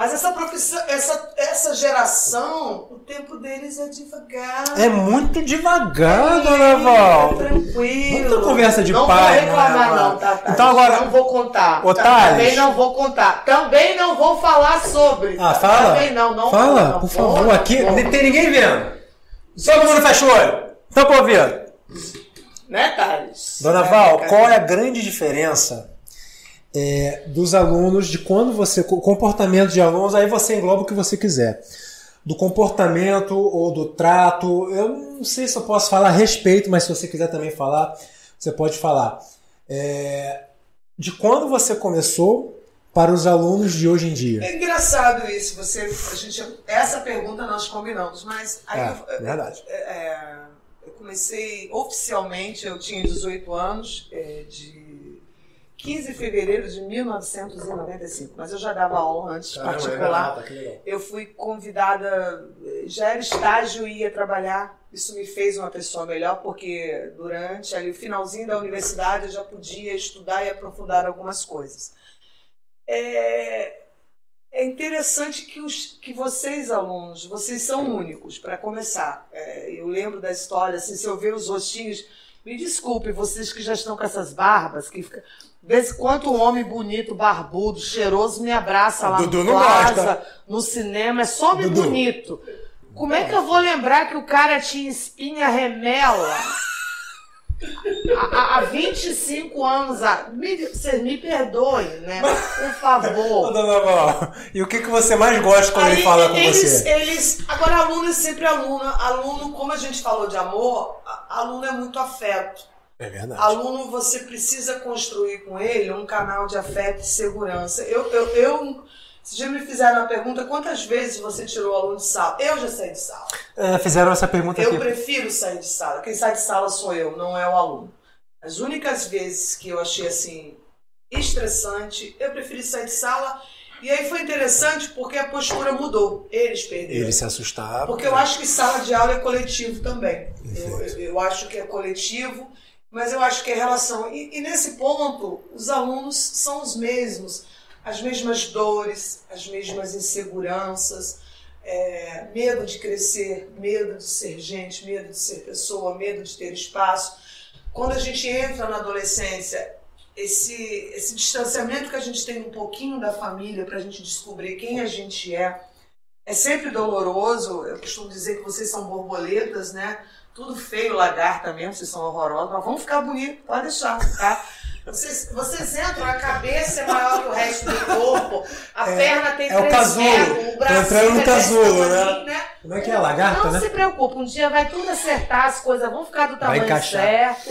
Mas essa profissão, essa, essa geração, o tempo deles é devagar. É muito devagar, é, dona Val. É tranquilo. Muita conversa de não pai. Não vou reclamar, não, tá, tá, Então agora. Não vou contar. Ô, tá, também não vou contar. Também não vou falar sobre. Ah, fala. Também não, não Fala, não, por favor. Aqui não tem ninguém vendo. Todo mundo fecha o olho. Tampa o ouvido. Né, Thales? Dona é, Val, qual é a grande diferença é, dos alunos, de quando você. comportamento de alunos, aí você engloba o que você quiser. Do comportamento ou do trato, eu não sei se eu posso falar a respeito, mas se você quiser também falar, você pode falar. É, de quando você começou para os alunos de hoje em dia? É engraçado isso. Você, a gente, essa pergunta nós combinamos, mas aí é, eu, verdade. É, é eu comecei oficialmente, eu tinha 18 anos, é, de 15 de fevereiro de 1995, mas eu já dava aula antes, Caramba, particular. eu fui convidada, já era estágio e ia trabalhar. Isso me fez uma pessoa melhor, porque durante ali, o finalzinho da universidade eu já podia estudar e aprofundar algumas coisas. É, é interessante que, os, que vocês, alunos, vocês são únicos, para começar. É, eu lembro da história, assim, se eu ver os rostinhos, me desculpe, vocês que já estão com essas barbas, que fica. Vez quanto um homem bonito, barbudo, cheiroso me abraça lá Dudu no plaza, no cinema, é só homem Dudu. bonito. Como é que eu vou lembrar que o cara tinha espinha remela? Há, há 25 anos, me, vocês me perdoem, né? Por favor. Dona Val, e o que, que você mais gosta quando Aí, ele fala com eles, você? Eles, agora, aluno é sempre aluno. Aluno, como a gente falou de amor, aluno é muito afeto. É verdade. Aluno, você precisa construir com ele um canal de afeto e segurança. Eu, eu, eu se já me fizeram a pergunta, quantas vezes você tirou o aluno de sala? Eu já saí de sala. É, fizeram essa pergunta Eu aqui. prefiro sair de sala. Quem sai de sala sou eu, não é o aluno. As únicas vezes que eu achei assim estressante, eu preferi sair de sala. E aí foi interessante porque a postura mudou. Eles perderam. Eles se assustaram. Porque eu acho que sala de aula é coletivo também. Eu, eu, eu, acho que é coletivo, mas eu acho que é relação. E, e nesse ponto, os alunos são os mesmos as mesmas dores, as mesmas inseguranças, é, medo de crescer, medo de ser gente, medo de ser pessoa, medo de ter espaço. Quando a gente entra na adolescência, esse, esse distanciamento que a gente tem um pouquinho da família para a gente descobrir quem a gente é, é sempre doloroso. Eu costumo dizer que vocês são borboletas, né? Tudo feio, lagarta mesmo, vocês são horrorosos, mas vamos ficar bonitos, pode deixar, tá? Vocês, vocês entram, a cabeça é maior que o resto do corpo, a é, perna tem é o casulo. Metros, o braço entrando no casulo, né? né? Como é que é? Lagarta, Não né? se preocupe, um dia vai tudo acertar, as coisas vão ficar do tamanho certo.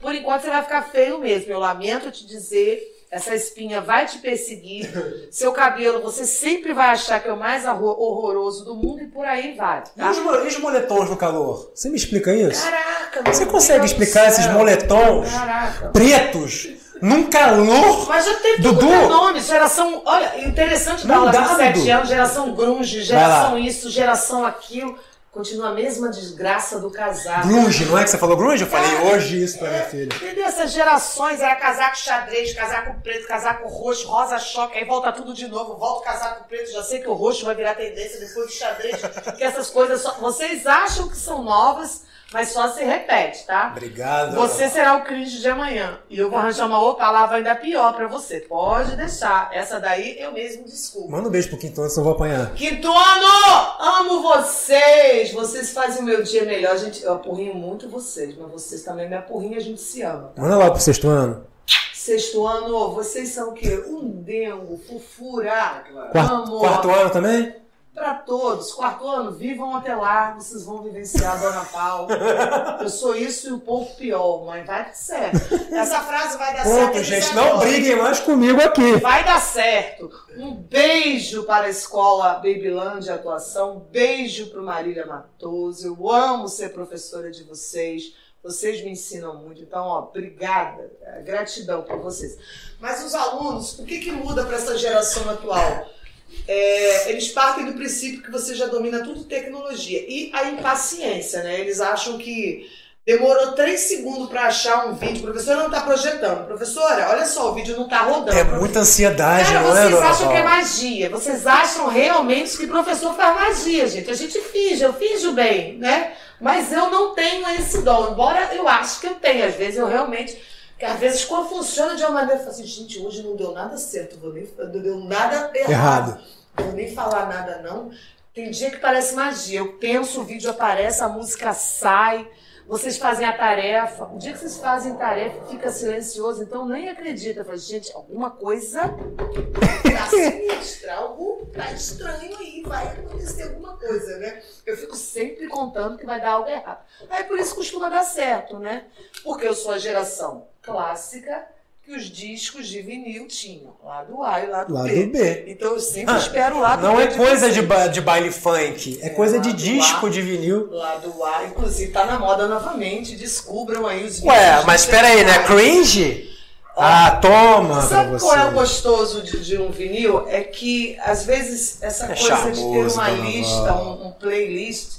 Por enquanto você vai ficar feio mesmo. Eu lamento te dizer essa espinha vai te perseguir. Seu cabelo, você sempre vai achar que é o mais horroroso do mundo e por aí vai. Tá? E, os, moletons no calor? Você me explica isso? Caraca, Você consegue explicar esses moletons Caraca. pretos num calor? Mas já tem tudo Dudu. nome. Geração. Olha, interessante da aula de 7 anos, geração grunge, geração isso, geração aquilo. Continua a mesma desgraça do casaco. Grunge, não é que você falou grunge? Eu falei é, hoje isso pra é, minha filha. Entendeu? Essas gerações, era casaco xadrez, casaco preto, casaco roxo, rosa choque, aí volta tudo de novo, volta o casaco preto, já sei que o roxo vai virar tendência depois do xadrez, que essas coisas só... Vocês acham que são novas, mas só se repete, tá? Obrigado. Você será o cringe de amanhã. E eu vou arranjar uma outra palavra ainda pior pra você. Pode deixar. Essa daí eu mesmo desculpo. Manda um beijo pro Quintono, senão eu vou apanhar. Quintono! Amo vocês! Vocês fazem o meu dia melhor. Gente, eu apurrinho muito vocês, mas vocês também me apurrinham a gente se ama. Tá? Manda lá pro sexto ano. Sexto ano, vocês são o quê? Um dengo, fofura, quarto, Quarto ano também? Para todos. Quarto ano, vivam até lá, vocês vão vivenciar a Dona Paula. Eu sou isso e um pouco pior, mas vai dar certo. Essa frase vai dar certo. Ponto, gente, não briguem mais comigo aqui. Vai dar certo. Um beijo para a escola Babyland de atuação, um beijo para o Marília Matoso. Eu amo ser professora de vocês. Vocês me ensinam muito, então, ó, obrigada, gratidão por vocês. Mas os alunos, o que, que muda para essa geração atual? É, eles partem do princípio que você já domina tudo tecnologia. E a impaciência, né? Eles acham que demorou três segundos para achar um vídeo. O professor não está projetando. Professora, olha só, o vídeo não está rodando. É muita ansiedade, Cara, não é, vocês dona acham que é magia. Vocês acham realmente que o professor faz magia, gente. A gente finge, eu finjo bem, né? Mas eu não tenho esse dom. Embora eu acho que eu tenho. Às vezes eu realmente... Que às vezes quando funciona de uma maneira, eu falo assim, gente, hoje não deu nada certo, vou nem, não deu nada errado. Errado. Vou nem falar nada, não. Tem dia que parece magia. Eu penso, o vídeo aparece, a música sai, vocês fazem a tarefa. O dia que vocês fazem tarefa, fica silencioso, então nem acredita. Eu falo, gente, alguma coisa tá sinistra, algo tá estranho aí, vai acontecer alguma coisa, né? Eu fico sempre contando que vai dar algo errado. Aí por isso costuma dar certo, né? Porque eu sou a geração clássica que os discos de vinil tinham, lado A e lado, Lado B. B. Então eu sempre Ah, espero o lado Não B é coisa de, ba- de baile funk, é É, coisa de disco A. de vinil. Lado A, inclusive tá na moda novamente. Descubram aí os vídeos. Ué, de mas pera aí, né? Cringe? Ah, toma pra Sabe você. qual é o gostoso de, de um vinil? É que, às vezes, essa É coisa de ter charmoso, uma lista, um, um playlist,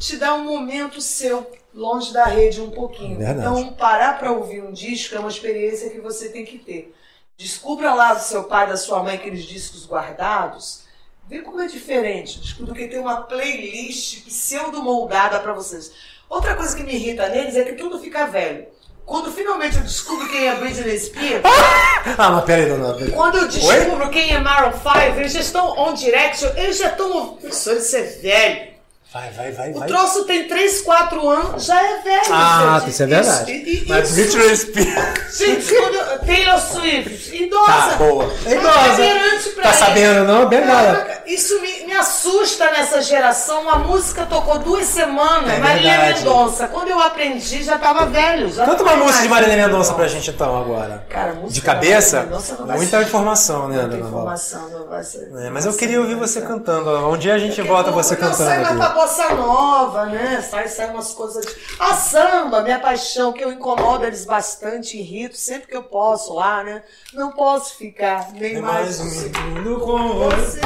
te dá um momento seu, longe da rede um pouquinho. Verdade. Então, parar para ouvir um disco é uma experiência que você tem que ter. Descubra lá do seu pai, da sua mãe, aqueles discos guardados. Vê como é diferente do que ter uma playlist pseudo-moldada para vocês. Outra coisa que me irrita neles é que tudo fica velho. Quando finalmente eu descubro quem é Britney Spears, Ah, mas pera aí, dona. quando eu descubro quem é Maroon 5, eles já estão on direction, eles já estão. Professor, isso é velho. Vai, vai, vai, O vai. troço tem 3, 4 anos, já é velho. Ah, gente. isso é verdade. e- e- Mas isso- Britney Spears. Gente, quando Taylor Swift, idosa. Tá, boa. É idosa. Tá sabendo, não? Bem nada. Isso me, me assusta nessa geração. A música tocou duas semanas, É Marília. Mendonça. Quando eu aprendi, já tava velho. Já Canta uma é música de. Marília Mendonça pra gente então agora. Cara, música De cabeça? Mendonça não vai Muita ser- informação, né, Muita informação, não vai ser. É, mas eu queria ouvir você cantando. Um dia a gente bota você Não, cantando sai pra aqui. bossa nova, né? Sai, sai umas coisas. De... A samba, minha paixão, que eu incomodo eles bastante, irrito sempre que eu posso lá, né? Não posso ficar nem Tem mais. mais um mundo com você.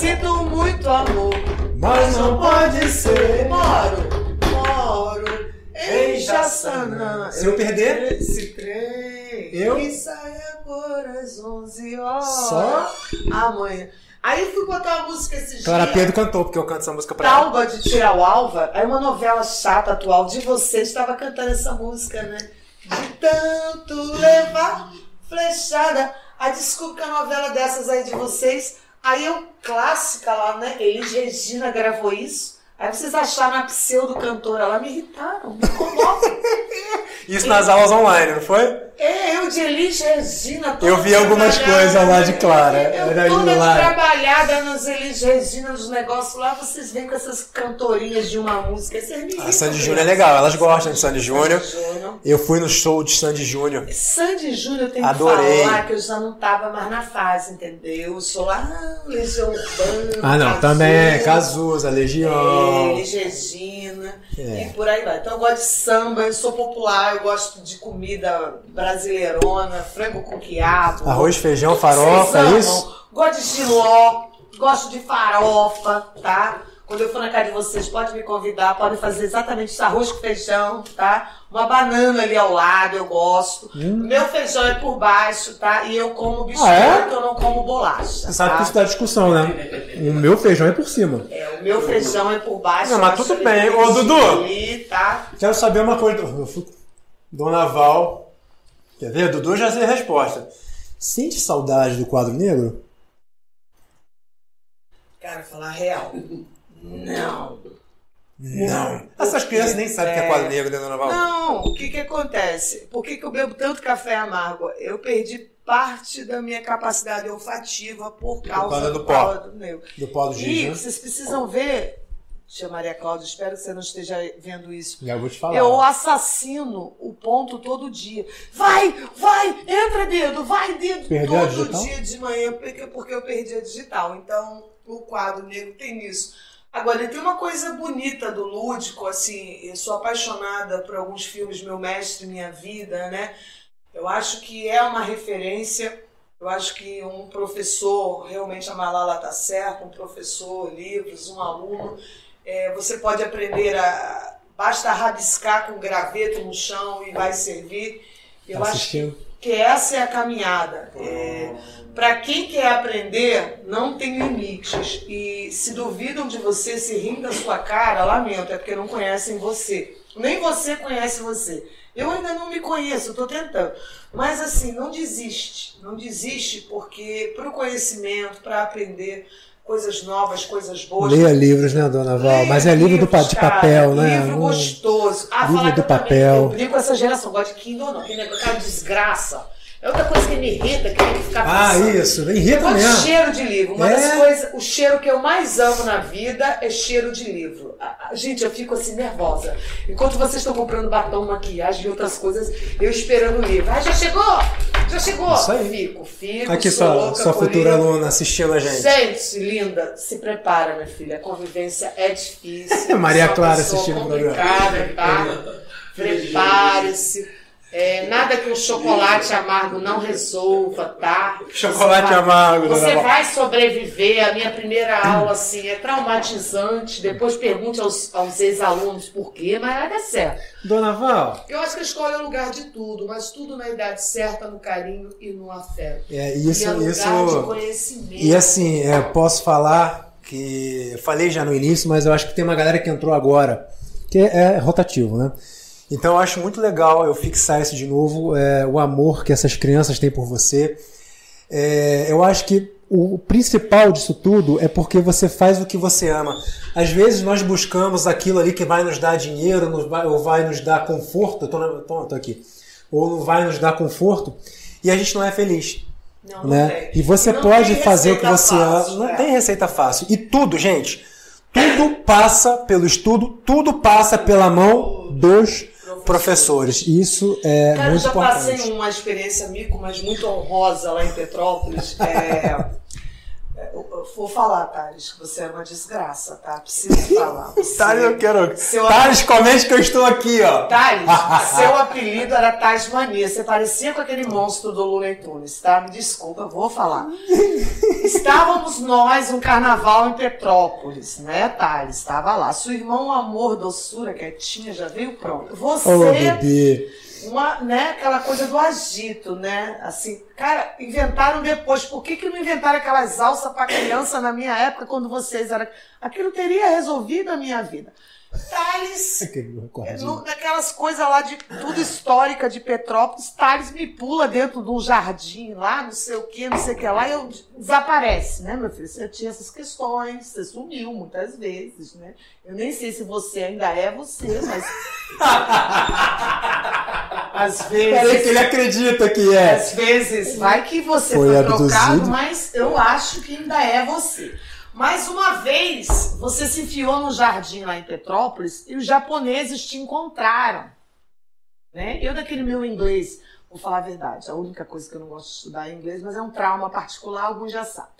Sinto muito amor, Mas não pode ser. Moro, moro em Jaçanã. Se eu perder? Esse trem Eu? que sai agora às 11 horas. Só? Amanhã. Aí eu fui botar uma música esses Clara dias. Pedro cantou, porque eu canto essa música pra ela. Talba de Tiraualva, é uma novela chata atual de você, estava cantando essa música, né? De tanto levar flechada. Aí desculpa que a novela dessas aí de vocês, aí eu, clássica lá, né? Elis Regina gravou isso. Aí vocês acharam a pseudo-cantora lá, me irritaram, me incomodam. Isso nas aulas online, não foi? É, eu de Elis Regina. Eu vi algumas coisas lá de Clara, Eu era toda trabalhada nas Elis Regina, nos negócios lá, vocês vêm com essas cantorinhas de uma música. Vocês me A Sandy. Júnior é legal, elas gostam de Sandy Júnior. Eu fui no show de Sandy Júnior. Sandy Júnior eu Adorei. que falar que eu já não tava mais na fase, entendeu? Eu sou lá, ah, Legião Urbana. Ah, não, Cazuza, também é Cazuza, é, Elis Regina É. e por aí vai. Então eu gosto de samba, eu sou popular, eu gosto de comida brasileirona, frango com quiabo. Arroz, feijão, farofa, é isso? Gosto de giló, gosto de farofa, tá? Quando eu for na casa de vocês, pode me convidar, podem fazer exatamente isso, arroz com feijão, tá? Uma banana ali ao lado, eu gosto. Meu feijão é por baixo, tá? E eu como biscoito, Hum. Ah, é? eu não como bolacha. Você sabe que tá? isso dá discussão, né? O meu feijão é por cima. É, o meu feijão é por baixo. Não, mas tudo bem. Ô, Dudu. Ali, tá? Quero saber uma coisa. Dona Val. Quer ver? Dudu já sei a resposta. Sente saudade do quadro negro? Cara, falar real. Não. Não. Essas crianças nem sabem que é quadro negro, né, dona Val? Não, o que que acontece? Por que, que eu bebo tanto café amargo? Eu perdi parte da minha capacidade olfativa por causa, causa do do pó. pó do negro. Do pó do E giz, né? vocês precisam ver, tia Maria Cláudia, espero que você não esteja vendo isso. Já vou te falar. Eu assassino o ponto todo dia. Vai, vai, entra dedo, vai dedo. Perdeu todo dia de manhã, porque, porque eu perdi a digital. Então, o quadro negro tem isso. Agora, tem uma coisa bonita do lúdico, assim, eu sou apaixonada por alguns filmes, Meu Mestre, Minha Vida, né? Eu acho que é uma referência. Eu acho que um professor, realmente a Malala está certa, um professor, livros, um aluno, é, você pode aprender a. Basta rabiscar com graveto no chão e vai servir. Eu Tá acho? Que essa é a caminhada. Para quem quer aprender, não tem limites. E se duvidam de você, se riem da sua cara, lamento, é porque não conhecem você. Nem você conhece você. Eu ainda não me conheço, estou tentando. Mas assim, não desiste. Não desiste porque para o conhecimento, para aprender coisas novas, coisas boas. Leia livros, né, dona Val? Leia Mas é livro do pa- de cara, papel, né? Livro gostoso. Ah, livro do que eu também- papel. Eu brigo com essa geração, gosto de Kindle não. Aquele negócio, cara, desgraça. É outra coisa que me irrita, que tem que ficar Ah, pensando. isso. Irrita Gosto de mesmo. cheiro de livro. Uma É? das coisas, o cheiro que eu mais amo na vida é cheiro de livro. Gente, eu fico assim nervosa. Enquanto vocês estão comprando batom, maquiagem e outras coisas, eu esperando o livro. Ah, já chegou! Já chegou! Isso aí. Fico, fico. Aqui sua, louca sua futura livro. aluna assistindo a gente. Gente, linda, se prepara, minha filha. A convivência é difícil. Maria Clara assistindo o programa. tá? Prepare-se. É, nada que o chocolate amargo não resolva, tá? Chocolate vai- amargo, Você vai sobreviver. A minha primeira aula, assim, é traumatizante. Depois pergunte aos, aos ex-alunos por quê, mas vai dar certo. Dona Val, Eu acho que a escola é o lugar de tudo, mas tudo na idade certa, no carinho e no afeto. é, e isso, é lugar isso. de conhecimento. E assim, é, posso falar que. eu Falei já no início, mas eu acho que tem uma galera que entrou agora, que é, é rotativo, né? Então eu acho muito legal eu fixar isso de novo, é, o amor que essas crianças têm por você. É, eu acho que o principal disso tudo é porque você faz o que você ama. Às vezes nós buscamos aquilo ali que vai nos dar dinheiro, nos vai, ou vai nos dar conforto. Eu tô, na- tô, tô aqui. Ou não vai nos dar conforto e a gente não é feliz Não, não né? tem. E você Não pode fazer o que você fácil, ama. Não é. tem receita fácil. E tudo, gente, tudo passa pelo estudo, tudo passa pela mão dos professores. Isso é Cara, eu muito já importante. passei uma experiência mico, mas muito honrosa lá em Petrópolis. É, eu- eu vou falar, Thales, que você é uma desgraça, tá? Preciso falar. Você- Thales, eu quero. Seu- Thales, comente que eu estou aqui, ó. Thales, seu apelido era Thales Mania. Você parecia com aquele monstro do Lula Tunes, tá? Me desculpa, eu vou falar. Estávamos nós, um carnaval em Petrópolis, né, Thales? Estava lá. Sua irmã, um amor, doçura, quietinha, já veio pronto. Você Ô, bebê. Uma, né, aquela coisa do agito, né? Assim, cara, inventaram depois. Por que, que não inventaram aquelas alças para criança na minha época, quando vocês eram. Aquilo teria resolvido a minha vida. Thales, no- daquelas coisas lá de tudo histórica de Petrópolis, Thales me pula dentro de um jardim lá, não sei o que, não sei o que lá, e eu desaparece, né, meu filho? Você tinha essas questões, você sumiu muitas vezes, né? Eu nem sei se você ainda é você, mas. Às vezes. Peraí que ele acredita que é. Às vezes, vai que você Foi foi, trocado, mas eu acho que ainda é você. Mas uma vez, você se enfiou no jardim lá em Petrópolis e os japoneses te encontraram. Né? Eu, daquele meu inglês, vou falar a verdade, a única coisa que eu não gosto de estudar é inglês, mas é um trauma particular, alguns já sabem.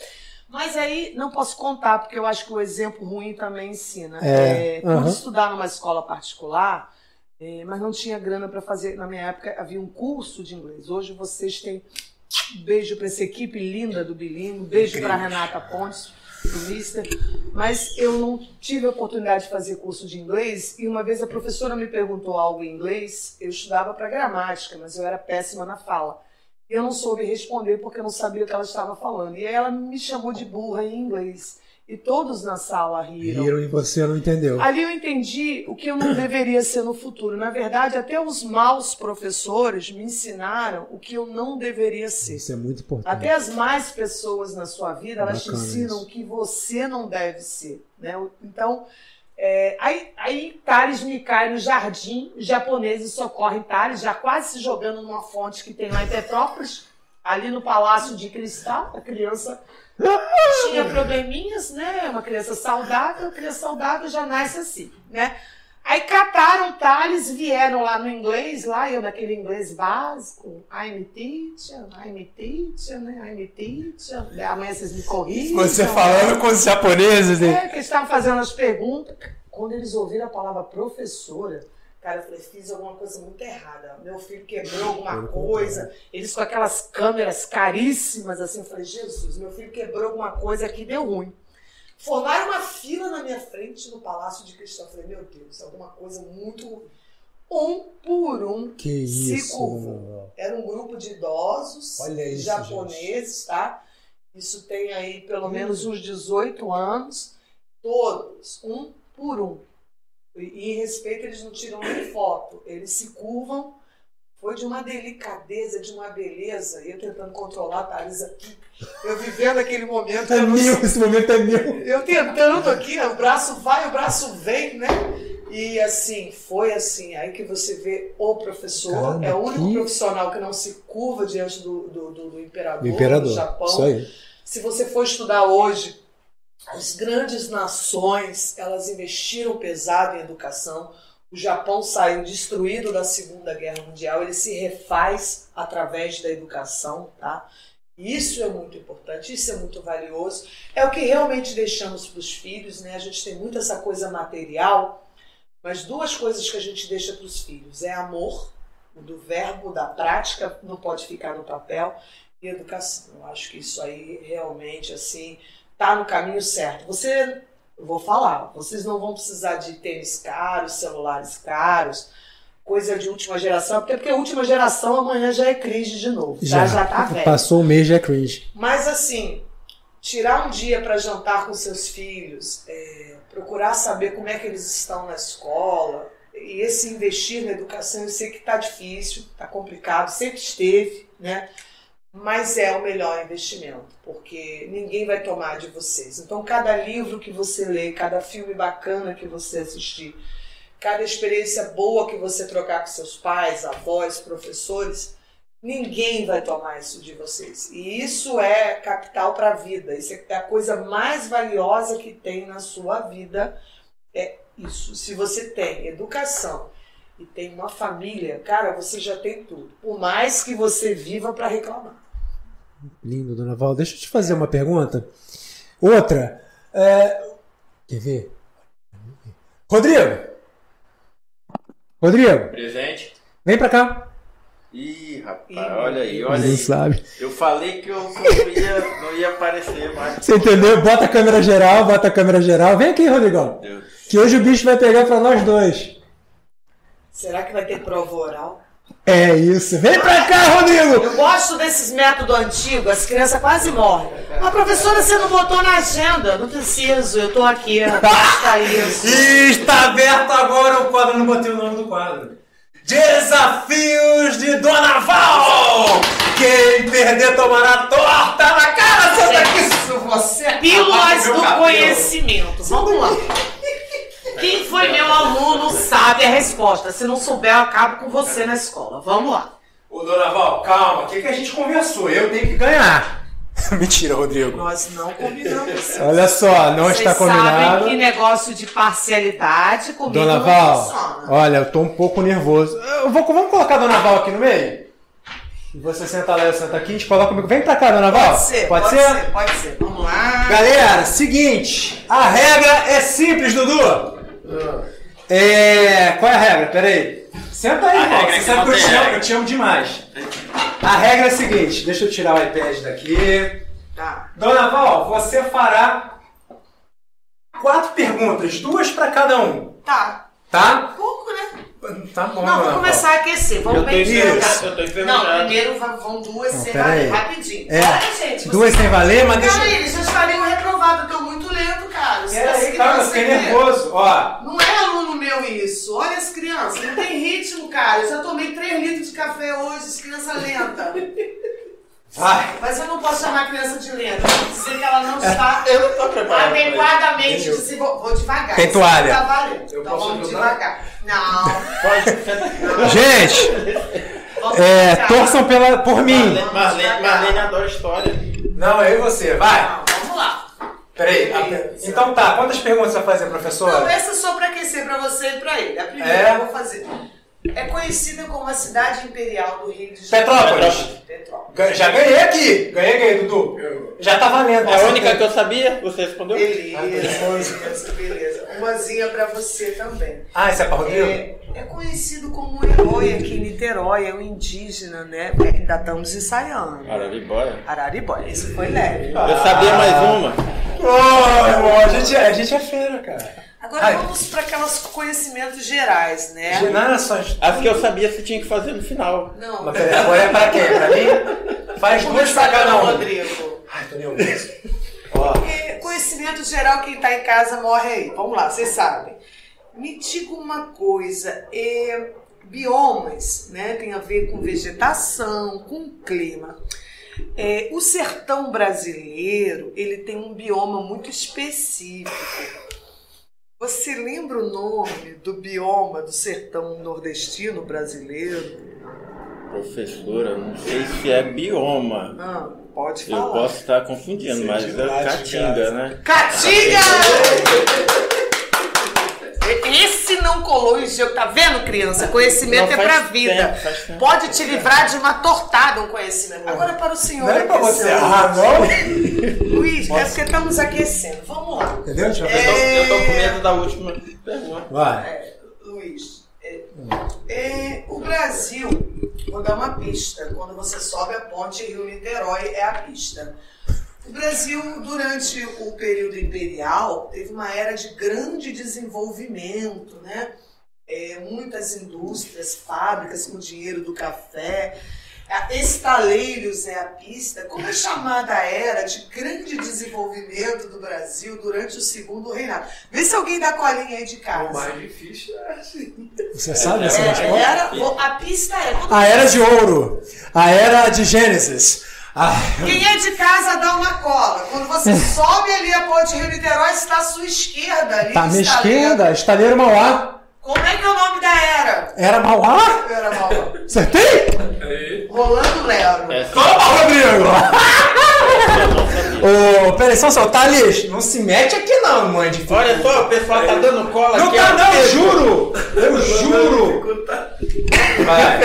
Mas aí não posso contar, porque eu acho que o exemplo ruim também ensina. É, É, aham. estudar numa escola particular, é, mas não tinha grana para fazer. Na minha época havia um curso de inglês. Hoje vocês têm. Beijo para essa equipe linda do Bilingue, beijo para Renata Pontes, Mister. Mas eu não tive a oportunidade de fazer curso de inglês e uma vez a professora me perguntou algo em inglês. Eu estudava para gramática, mas eu era péssima na fala. Eu não soube responder porque eu não sabia o que ela estava falando. E aí ela me chamou de burra em inglês. E todos na sala riram. Riram e você não entendeu. Ali eu entendi o que eu não deveria ser no futuro. Na verdade, até os maus professores me ensinaram o que eu não deveria ser. Isso é muito importante. Até as mais pessoas na sua vida, elas te ensinam isso. o que você não deve ser. Né? Então, É, aí, aí Thales me cai no jardim, os japoneses socorrem Thales, já quase se jogando numa fonte que tem lá em Petrópolis, ali no Palácio de Cristal. A criança tinha probleminhas, né? Uma criança saudável, uma criança saudável já nasce assim, né? Aí cataram Thales, vieram lá no inglês, lá eu naquele inglês básico, I'm teacher, I'm teacher, né? I'm teacher. Amanhã vocês me corrigem. Você falando com os japoneses, né? É, que eles estavam fazendo as perguntas. Quando eles ouviram a palavra professora, cara, eu falei, fiz alguma coisa muito errada. Meu filho quebrou alguma coisa. Eles com aquelas câmeras caríssimas, assim, eu falei, Jesus, meu filho quebrou alguma coisa aqui, deu ruim. Formaram uma fila na minha frente no Palácio de Cristal. Eu falei, meu Deus, alguma coisa muito ruim. Um por um Que se isso. Era um grupo de idosos isso, japoneses, tá? Isso tem aí pelo menos uns 18 anos. Todos, um por um. E, em respeito, eles não tiram nem foto. Eles se curvam. Foi de uma delicadeza, de uma beleza. Eu tentando controlar a Thalys aqui. Eu vivendo aquele momento. É eu não meu, esse momento é meu. eu tentando aqui, o braço vai, o braço vem, né? E assim, foi assim. Aí que você vê o professor, Caramba, é o único que- profissional que não se curva diante do, do, do- do imperador, Do imperador. do Japão. Isso aí. Se você for estudar hoje, as grandes nações, elas investiram pesado em educação. O Japão saiu destruído da Segunda Guerra Mundial, ele se refaz através da educação, tá? Isso é muito importante, isso é muito valioso. É o que realmente deixamos para os filhos, né? A gente tem muito essa coisa material, mas duas coisas que a gente deixa para os filhos é amor, o do verbo, da prática, não pode ficar no papel, e educação. Eu acho que isso aí realmente assim tá no caminho certo. Você, eu vou falar, vocês não vão precisar de tênis caros, celulares caros, coisa de última geração, até porque a última geração amanhã já é cringe de novo, já, já tá velho. Passou o mês, já é cringe. Mas assim, tirar um dia para jantar com seus filhos, é, procurar saber como é que eles estão na escola, e esse investir na educação, eu sei que está difícil, está complicado, sempre esteve, né? Mas é o melhor investimento, porque ninguém vai tomar de vocês. Então, cada livro que você lê, cada filme bacana que você assistir, cada experiência boa que você trocar com seus pais, avós, professores, Ninguém vai tomar isso de vocês. E isso é capital para a vida. Isso é a coisa mais valiosa que tem na sua vida. É isso. Se você tem educação e tem uma família, cara, você já tem tudo. Por mais que você viva para reclamar. Lindo, dona Val. Deixa eu te fazer uma pergunta. Outra. É... Quer ver? Rodrigo! Rodrigo, Presente? vem pra cá. Ih, rapaz, Ih, olha aí, olha aí. sabe. Eu falei que eu, não, ia, não ia aparecer mais. Você entendeu? Bota a câmera geral, bota a câmera geral. Vem aqui, Rodrigão. Deus. Que hoje o bicho vai pegar pra nós dois. Será que vai ter prova oral? É isso. Vem pra cá, Rodrigo! Eu gosto desses métodos antigos, as crianças quase morrem. Mas, professora, você não botou na agenda. Não preciso, eu tô aqui. Basta isso. E está aberto agora o quadro, eu não botei o nome do quadro. Desafios de Dona Val! Quem perder tomará torta na cara, Santa Isso, você é Pílulas do cabelo. conhecimento. Vamos lá. Quem foi meu aluno sabe a resposta. Se não souber, eu acabo com você na escola. Vamos lá. Ô, Dona Val, calma, o que, que a gente conversou? Eu tenho que ganhar. Mentira, Rodrigo. Nós não combinamos. Olha só, não Vocês está combinado. sabem que negócio de parcialidade comigo Dona não Val, funciona. olha, eu tô um pouco nervoso. Eu vou, vamos colocar a Dona Val aqui no meio? E você senta lá, eu sento aqui, a gente coloca comigo. Vem pra cá, Dona Val. Pode ser, pode, ser? Pode ser. Vamos lá. Galera, seguinte, a regra é simples, Dudu. É, qual é a regra? Pera aí. Senta aí, irmão. é Você que sabe não que eu te amo, eu te amo demais. A regra é a seguinte, deixa eu tirar o iPad daqui. Tá. Dona Val, você fará quatro perguntas, duas pra cada um, Tá. tá? Pouco, né? Tá bom, Não, vou Val. começar a aquecer. Vamos Eu bem devagar. eu tô Não, enferrujado. primeiro vão duas Não, sem pera valer. aí. Rapidinho. É, Olha, gente. Duas sem valer, mas deixa... aí, eles já estariam reprovados. Eu tô muito cara. Você Pera tá aí, calma, eu fiquei nervoso. Ó, Não é aluno meu isso. Olha as crianças. Não tem ritmo, cara. Eu já tomei 3 litros de café hoje, as crianças lentas. Vai. Mas eu não posso chamar a criança de lenta. Vou dizer que ela não está Eu não tô preparado. adequadamente desenvolvida. Vou devagar. Tem toalha. Tá valendo. Eu então posso vamos ajudar? devagar. Não. Pode. Gente, Vamos é, torçam pela, por mim. Marlene, Marlene, Marlene adora história. Não, eu e você, vai. Não, vamos lá. Peraí. a- Então tá, quantas perguntas você vai fazer, Não, professora? essa é só para aquecer para você e para ele. A primeira É? eu vou fazer. É conhecida como a cidade imperial do Rio de Janeiro. Petrópolis. Petrópolis. Já ganhei aqui. Ganhei, ganhei, Dudu. Já tá valendo. É a única que eu sabia, você respondeu? Beleza, beleza. Umazinha para você também. Ah, esse é pra Rodrigo? É, é conhecido como um herói aqui em Niterói, é um indígena, né? É, Ainda estamos ensaiando. Araribóia. Araribóia, esse foi leve. Eu sabia mais uma. Irmão, a gente, é- a gente é feira, cara. Agora Ai. vamos para aqueles conhecimentos gerais, né? Não é. As que eu sabia você tinha que fazer no final. Não. Mas peraí, agora é pra quem? Pra mim? Faz duas pra cada um. Rodrigo. Ai, tô nervoso. Ó, É, conhecimento geral, quem tá em casa morre aí. Vamos lá, vocês sabem. Me diga uma coisa, é, biomas, né? Tem a ver com vegetação, com clima. É, o sertão brasileiro, ele tem um bioma muito específico. Você lembra o nome do bioma do sertão nordestino brasileiro? Professora, não sei se é bioma. Ah, pode Eu falar. posso estar confundindo, mas é caatinga, né? Caatinga! Esse não colou em jogo, tá vendo, criança? Conhecimento Não, é pra vida. tempo. Pode te livrar de uma tortada um conhecimento. Agora para o senhor. Não é pra aqui, você. Ah, não? Luiz, é porque estamos aquecendo. Vamos lá. Entendeu? Deixa eu Eu ver. tô, eu tô com medo da última pergunta. Vai. É, Luiz, é, é, o Brasil, vou dar uma pista. Quando você sobe a ponte Rio-Niterói, é a pista. O Brasil, durante o período imperial, teve uma era de grande desenvolvimento, né? É, muitas indústrias, fábricas com dinheiro do café. Estaleiros é a pista. Como é chamada a era de grande desenvolvimento do Brasil durante o segundo reinado? Vê se alguém dá colinha aí de O casa. mais difícil é assim. Você sabe essa É, resposta? era, a pista é. A Era de Ouro. A Era de Gênesis. Ah, Quem é de casa dá uma cola. Quando você sobe ali a ponte Rio-Niterói, está à sua esquerda. Ali tá à minha estaleiro. esquerda. Estaleiro Mauá. Como é que é o nome da era? Era Mauá? Era mal. Acertei? Rolando Lero. Essa Toma, Rodrigo! não sabia. Ô, peraí, só segundo. Thales, não se mete aqui não, mãe de Olha só, o pessoal tá dando cola Não aqui. tá ó. não, eu juro! Eu juro! Vai.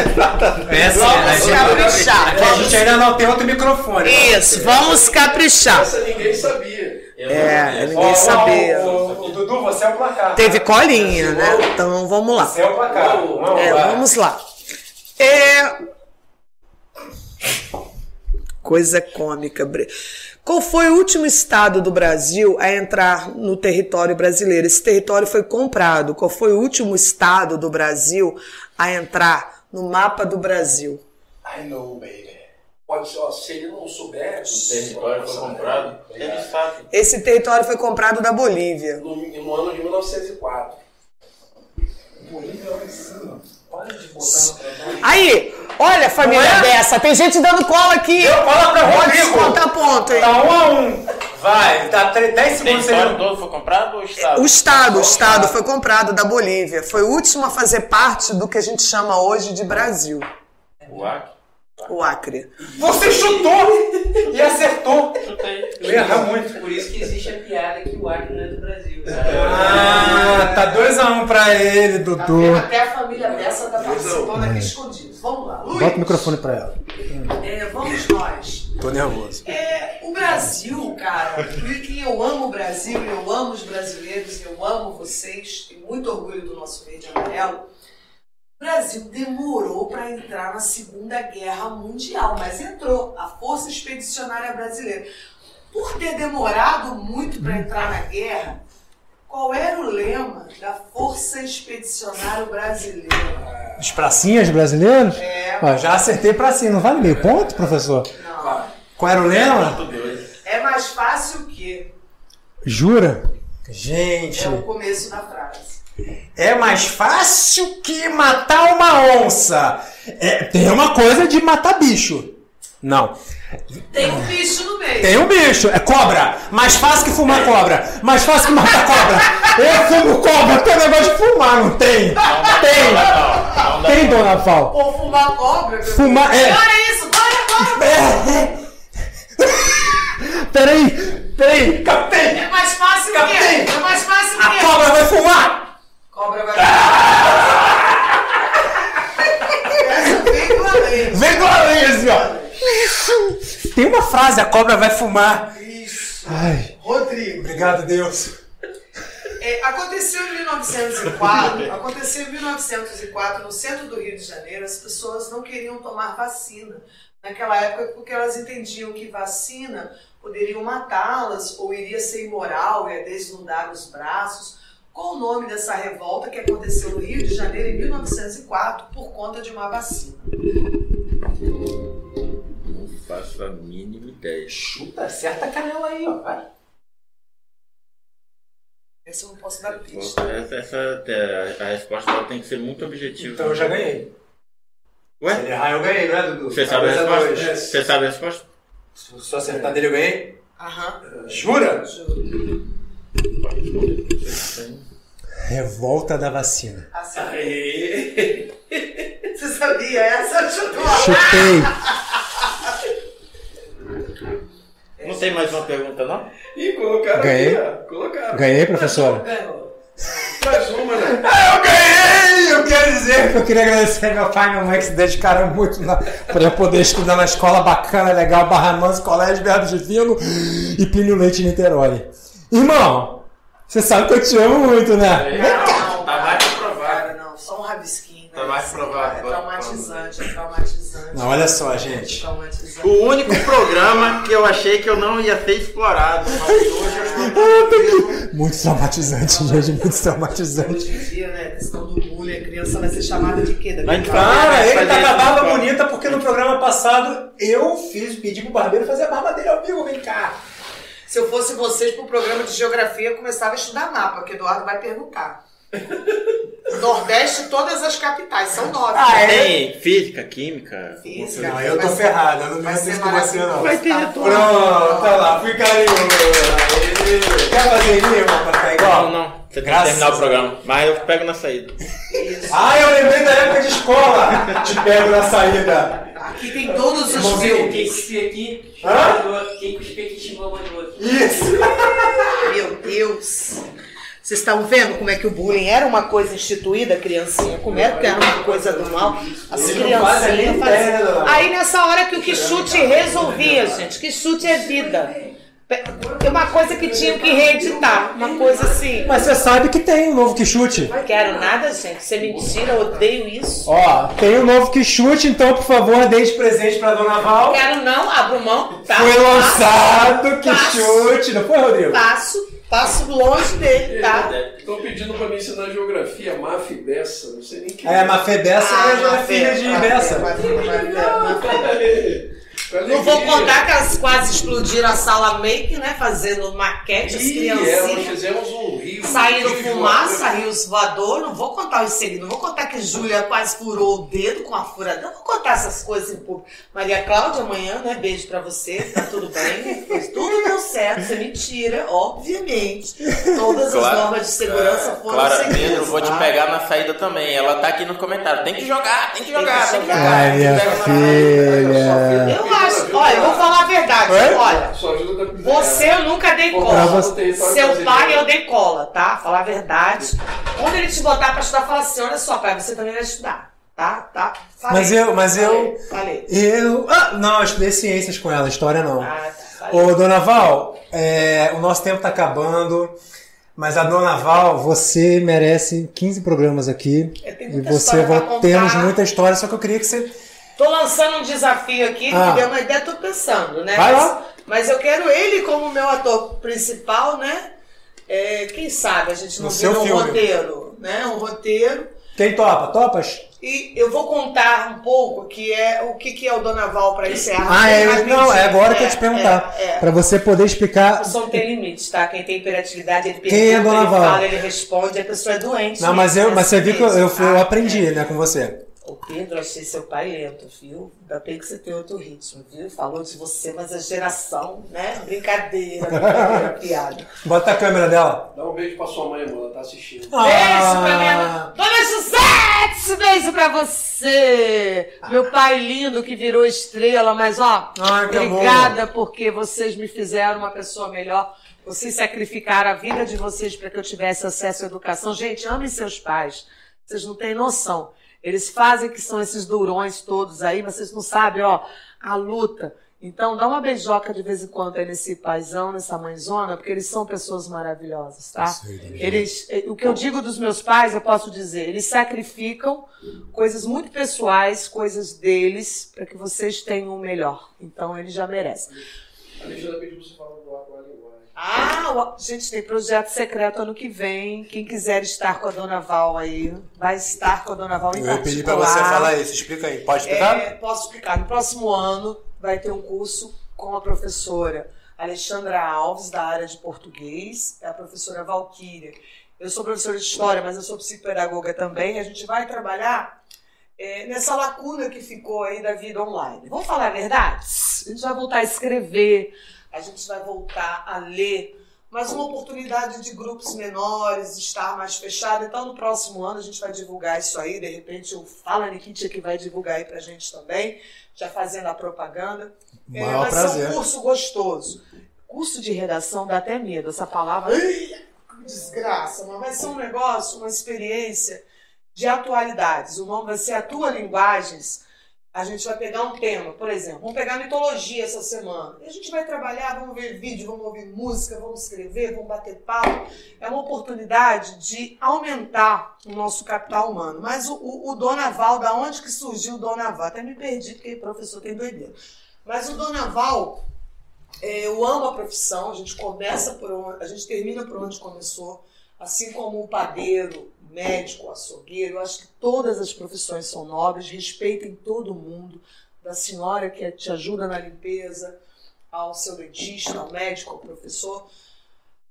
Vamos é a caprichar. gente, a gente ainda não tem outro microfone. Isso, vamos caprichar. Essa ninguém sabia. Eu É, sabia. ninguém Ó, sabia. ó, O, o Dudu, você é o placar. Teve tá? colinha, né? Então vamos lá. Você é o placar. Vamos, É, vai. vamos lá. É... Coisa cômica. Qual foi o último estado do Brasil a entrar no território brasileiro? Esse território foi comprado. Qual foi o último estado do Brasil a entrar no mapa do Brasil? I know, baby. Pode ser, ó, se ele não souber. O território foi comprado. Ele sabe. Esse território foi comprado da Bolívia. No, no ano de 1904. Para de botar no trabalho. Aí, olha, família é? dessa, tem gente dando cola aqui. Deu cola pra Pode Rodrigo. descontar ponto, hein? Tá um a um. Vai, tá 10 O segundos. território Você... todo foi comprado ou o estado? O Estado, o Estado foi comprado da Bolívia. Foi o último a fazer parte do que a gente chama hoje de Brasil, O Acre. O Acre. Você chutou e acertou. Chutei. Erra muito. Por isso que existe a piada que o Acre não é do Brasil. Ah, tá 2x1 um pra ele, Tá Dudu. vendo? Até a família dessa tá participando aqui escondido. Vamos lá, Luiz. Bota o microfone pra ela. É, vamos nós. Tô nervoso. É, o Brasil, cara, que eu amo o Brasil, eu amo os brasileiros, eu amo vocês, tenho muito orgulho do nosso verde e amarelo. O Brasil demorou para entrar na Segunda Guerra Mundial, mas entrou a Força Expedicionária Brasileira. Por ter demorado muito para entrar na guerra, qual era o lema da Força Expedicionária Brasileira? Os pracinhas brasileiros? É. Ó, já acertei pracinha. Não vale meio ponto, professor? Não. Qual era o lema? É mais fácil que Jura? Gente, é o começo da frase. É mais fácil que matar uma onça. É, tem uma coisa de matar bicho. Não. Tem um bicho no meio. Tem um bicho, é cobra. Mais fácil que fumar cobra. Mais fácil que matar cobra. Eu fumo cobra, tem negócio de fumar, não tem? Tem. Não, não dá Tem, dona Val. Ou fumar cobra. Fumar- é. Olha isso, bora, bora. É, é. Peraí, peraí, captei. É mais fácil que é. É mais fácil A que é. cobra vai fumar. Cobra vai. Essa vem com a lei. Vem com a lei, assim, ó. Tem uma frase, a cobra vai fumar. Isso. Ai, Rodrigo. obrigado, Deus. É, aconteceu em 1904, aconteceu em 1904 no centro do Rio de Janeiro, as pessoas não queriam tomar vacina naquela época porque elas entendiam que vacina poderia matá-las ou iria ser imoral, ia desnudar os braços. Qual o nome dessa revolta que aconteceu no Rio de Janeiro em 1904 por conta de uma vacina? Não faço a mínima ideia. Chuta, acerta a canela aí, ó. Vai. Essa eu não posso dar pista. Essa, essa- é, a resposta dela tem que ser muito objetiva. Então eu já ganhei. Se Ué? ele errar, eu ganhei, não é, Dudu? Você sabe a resposta? Você sabe a resposta? Se eu acertar dele, eu ganhei? Aham. Jura? Juro. Revolta da vacina. Assim. Aê! Você sabia essa? Chutou. Chutei. Não tem mais uma pergunta, não? Ih, colocaram Ganhei. aqui, ó. Colocaram. Ganhei, professora? Ganhou. Mais uma, né? Eu ganhei! Eu quero dizer que eu queria agradecer meu pai e minha mãe que se dedicaram muito na, pra eu poder estudar na escola bacana, legal, Barra Mansa, Colégio Verbo Divino e Plínio Leite Niterói. Irmão, você sabe que eu te amo muito, né? Não, Tá mais provado. não, só um rabisquinho. Né? Tá mais provado. É traumatizante, é traumatizante. Não, olha só, gente. Traumatizante. O único programa que eu achei que eu não ia ser explorado, mas hoje eu estou Muito traumatizante, gente, muito traumatizante. Hoje em dia, né, a questão do bullying, a criança vai ser chamada de quê? Vai falar. Cara, ele tá com a barba bonita porque no programa passado eu fiz, pedi pro barbeiro fazer a barba dele ao vivo, vem cá. Se eu fosse vocês pro programa de geografia, eu começava a estudar mapa, que Eduardo vai perguntar. Nordeste, todas as capitais, são nove. Ah, é? Tem física, química. Física. Não, eu tô Vai ser- ferrado, eu não ser isso com você não. Vai ter Tá. Pronto, tá lá, fui carinhoso. Quer fazer rima pra ficar Não, igual? não. Você tem que Graças terminar o programa. Mas eu pego na saída. Isso. Ah, eu lembrei da época de escola. Te pego na saída. Aqui tem todos os Irmãozinho, filmes. Quem cuspir aqui, Hã? Quem cuspir aqui, xingou a mandou. Isso. Meu Deus! Vocês estão vendo como é que o bullying era uma coisa instituída, criancinha? Como era que era uma coisa do mal? As criancinhas faziam. Aí nessa hora que o que chute resolvia, gente. Que chute é vida. Tem uma coisa que tinha que reeditar. Uma coisa assim. Mas você sabe que tem um novo que chute. Não quero nada, gente. Isso é mentira, eu odeio isso. Ó, tem um novo que chute, então, por favor, dê de presente pra Dona Val. Quero não, abro mão. Tá? Foi lançado que Passo. chute, não foi, Rodrigo? Passo, passo longe dele, tá? Estão pedindo pra me ensinar geografia, MAF e Bessa. Não sei nem que. É, Mafé Bessa Ah, é a filha Mafé, de Mafé, Bessa. Não vou contar que elas quase explodiram a sala make, né? Fazendo maquete, as Ih, é, nós criancinhas. fizemos um rio. Saíram rio fumaça, voadora. rios voador. Não vou contar os segredos. Não vou contar que Júlia quase furou o dedo com a furada. Não vou contar essas coisas em público. Maria Cláudia, amanhã, né? Beijo pra você. Tá tudo bem? Tudo deu certo. Isso é mentira, obviamente. Todas as Claro. normas de segurança foram Clara seguidas. Pedro, vou te pegar na saída também. Ela tá aqui no comentário. Tem que jogar, tem que jogar, tem que jogar. Ai, minha Pega na saída. filha. Eu acho. Olha, eu vou falar a verdade. Oi? Olha. Sua ajuda tá Você eu nunca dei cola. Seu pai eu dei cola, tá? Falar a verdade. Quando ele te botar pra estudar, fala assim: olha só, pai, você também vai estudar. Tá? Tá? Falei. Mas eu- mas eu- Falei. Eu. Ah, não, eu estudei ciências com ela, história não. Ah, tá. Falei. Ô, Dona Val, é, o nosso tempo tá acabando. Mas a Dona Val, você merece 15 programas aqui. Eu tenho E muita você vai. contar. Temos muita história, só que eu queria que você. Tô lançando um desafio aqui, Ah. me deu uma ideia, tô pensando, né? Vai mas, lá. mas eu quero ele como meu ator principal, né? É, quem sabe a gente não No vira um filme. roteiro, né? Um roteiro. Quem topa? Topas? E eu vou contar um pouco que é o que, que é o Donaval para encerrar. Ah, é, não, é agora que eu te perguntar. É, é. Pra você poder explicar. Pessoa não tem limites, tá? Quem tem hiperatividade, ele Quem é pergunta, Dona ele fala, ele responde, a pessoa é doente. Não, mas eu, né? mas você viu que eu, eu, eu Ah, aprendi, é. né, com você. O Pedro, achei seu pai lento, viu? Ainda bem que você tem outro ritmo, viu? Falou de você, mas a geração, né? Brincadeira, brincadeira, piada. Bota a câmera dela. Dá um beijo pra sua mãe, amor. Ela tá assistindo. Beijo pra minha Ah, mãe. Dona José, beijo pra você. Meu pai lindo que virou estrela, mas ó, Ai, obrigada porque vocês me fizeram uma pessoa melhor. Vocês sacrificaram a vida de vocês para que eu tivesse acesso à educação. Gente, amem seus pais. Vocês não têm noção. Eles fazem que são esses durões todos aí, mas vocês não sabem, ó, a luta. Então, dá uma beijoca de vez em quando aí nesse paizão, nessa mãezona, porque eles são pessoas maravilhosas, tá? Dona Eles, eh, o que eu digo dos meus pais, eu posso dizer, eles sacrificam coisas muito pessoais, coisas deles, para que vocês tenham o melhor. Então, eles já merecem. A Alexandra pediu você falar do ar com a linguagem. Ah, gente, tem projeto secreto ano que vem. Quem quiser estar com a Dona Val aí, vai estar com a Dona Val em Eu pra particular. você falar isso. Explica aí. Pode explicar? É, posso explicar. No próximo ano vai ter um curso com a professora Alexandra Alves, da área de português, e a professora Valquíria. Eu sou professora de história, mas eu sou psicopedagoga também. A gente vai trabalhar é, nessa lacuna que ficou aí da vida online. Vamos falar a verdade? A gente vai voltar a escrever, a gente vai voltar a ler, mas uma oportunidade de grupos menores, estar mais fechado. Então, no próximo ano, a gente vai divulgar isso aí. De repente, o Fala Nikitia que vai divulgar aí pra gente também, já fazendo a propaganda. É, vai prazer. ser um curso gostoso. Curso de redação dá até medo, essa palavra. Desgraça, mas vai ser um negócio, uma experiência de atualidades. O nome vai ser Atua Linguagens. A gente vai pegar um tema, por exemplo, vamos pegar mitologia essa semana. E a gente vai trabalhar, vamos ver vídeo, vamos ouvir música, vamos escrever, vamos bater papo. É uma oportunidade de aumentar o nosso capital humano. Mas o, o, o Donaval, da onde que surgiu o Donaval? Até me perdi, porque professor tem doideira. Mas o Donaval, é, eu amo a profissão, a gente começa por onde, a gente termina por onde começou, assim como o padeiro, médico, açougueiro, eu acho que todas as profissões são nobres, respeitem todo mundo, da senhora que te ajuda na limpeza, ao seu dentista, ao médico, ao professor.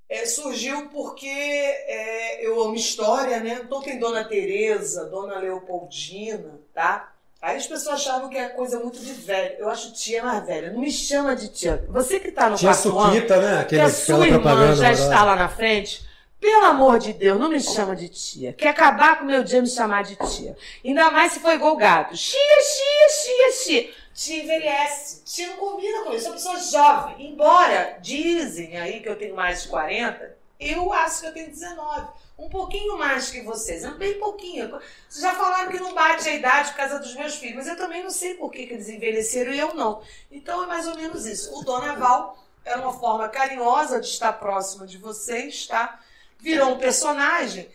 É, surgiu porque é, eu amo história, né? Então tem Dona Teresa, Dona Leopoldina, tá? Aí as pessoas achavam que é coisa muito de velho. Eu acho tia mais velha. Não me chama de tia. Você que tá no ano, Suquita, né? que Aquele, a aquela sua irmã já está lá na frente, pelo amor de Deus, não me chama de tia. Quer acabar com o meu dia me chamar de tia. Ainda mais se for igual o gato. Chia, chia, chia, chia. Tia envelhece. Tia não combina com isso. É uma pessoa jovem. Embora dizem aí que eu tenho mais de 40, eu acho que eu tenho 19. Um pouquinho mais que vocês. É bem pouquinho. Vocês já falaram que não bate a idade por causa dos meus filhos, mas eu também não sei por que, que eles envelheceram e eu não. Então é mais ou menos isso. O Donaval era uma forma carinhosa de estar próximo de vocês, tá? Virou um personagem,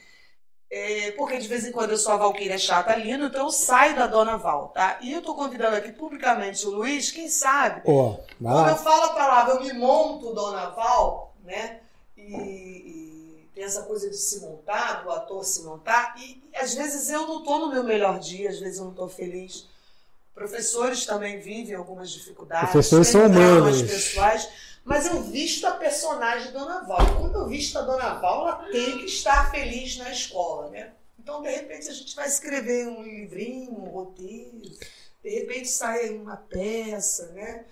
é, porque de vez em quando eu sou a Valquíria chata linda, então eu saio da Dona Val, tá? E eu tô convidando aqui publicamente o Luiz, quem sabe? Vai Quando eu falo a palavra, eu me monto Dona Val, né? E, e tem essa coisa de se montar, do ator se montar, e, e às vezes eu não tô no meu melhor dia, às vezes eu não tô feliz. Professores também vivem algumas dificuldades. Professores são humanos. pessoais, mas eu visto a personagem Dona Val. Quando eu visto a Dona Val, ela tem que estar feliz na escola, né? Então, de repente, a gente vai escrever um livrinho, um roteiro, de repente sai uma peça, né?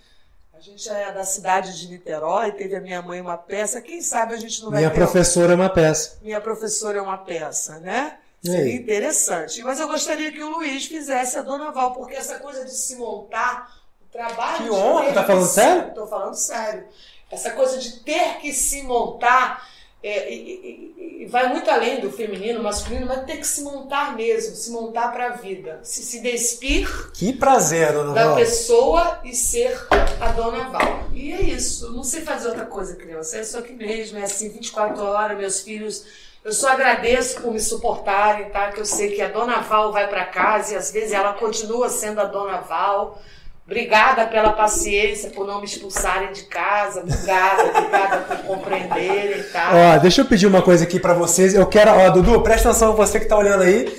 A gente é da cidade de Niterói, teve a minha mãe uma peça, quem sabe a gente não vai Minha professora é uma peça. minha professora é uma peça, né? Seria interessante. Mas eu gostaria que o Luiz fizesse a Dona Val, porque essa coisa de se montar, trabalho. Que de honra, tá que falando sério? Tô falando sério. Essa coisa de ter que se montar é, e- e- e vai muito além do feminino, masculino, mas ter que se montar mesmo, se montar para a vida, se, se despir Que prazer, dona da Val. pessoa e ser a dona Val. E é isso. Não sei fazer outra coisa, criança. É isso aqui mesmo. É assim, 24 horas, meus filhos. Eu só agradeço por me suportarem, tá? Que eu sei que a dona Val vai para casa e às vezes ela continua sendo a dona Val. Obrigada pela paciência, por não me expulsarem de casa. Obrigada, obrigada por compreenderem, tá? Ó, deixa eu pedir uma coisa aqui pra vocês. Eu quero, ó, Dudu, presta atenção você que tá olhando aí.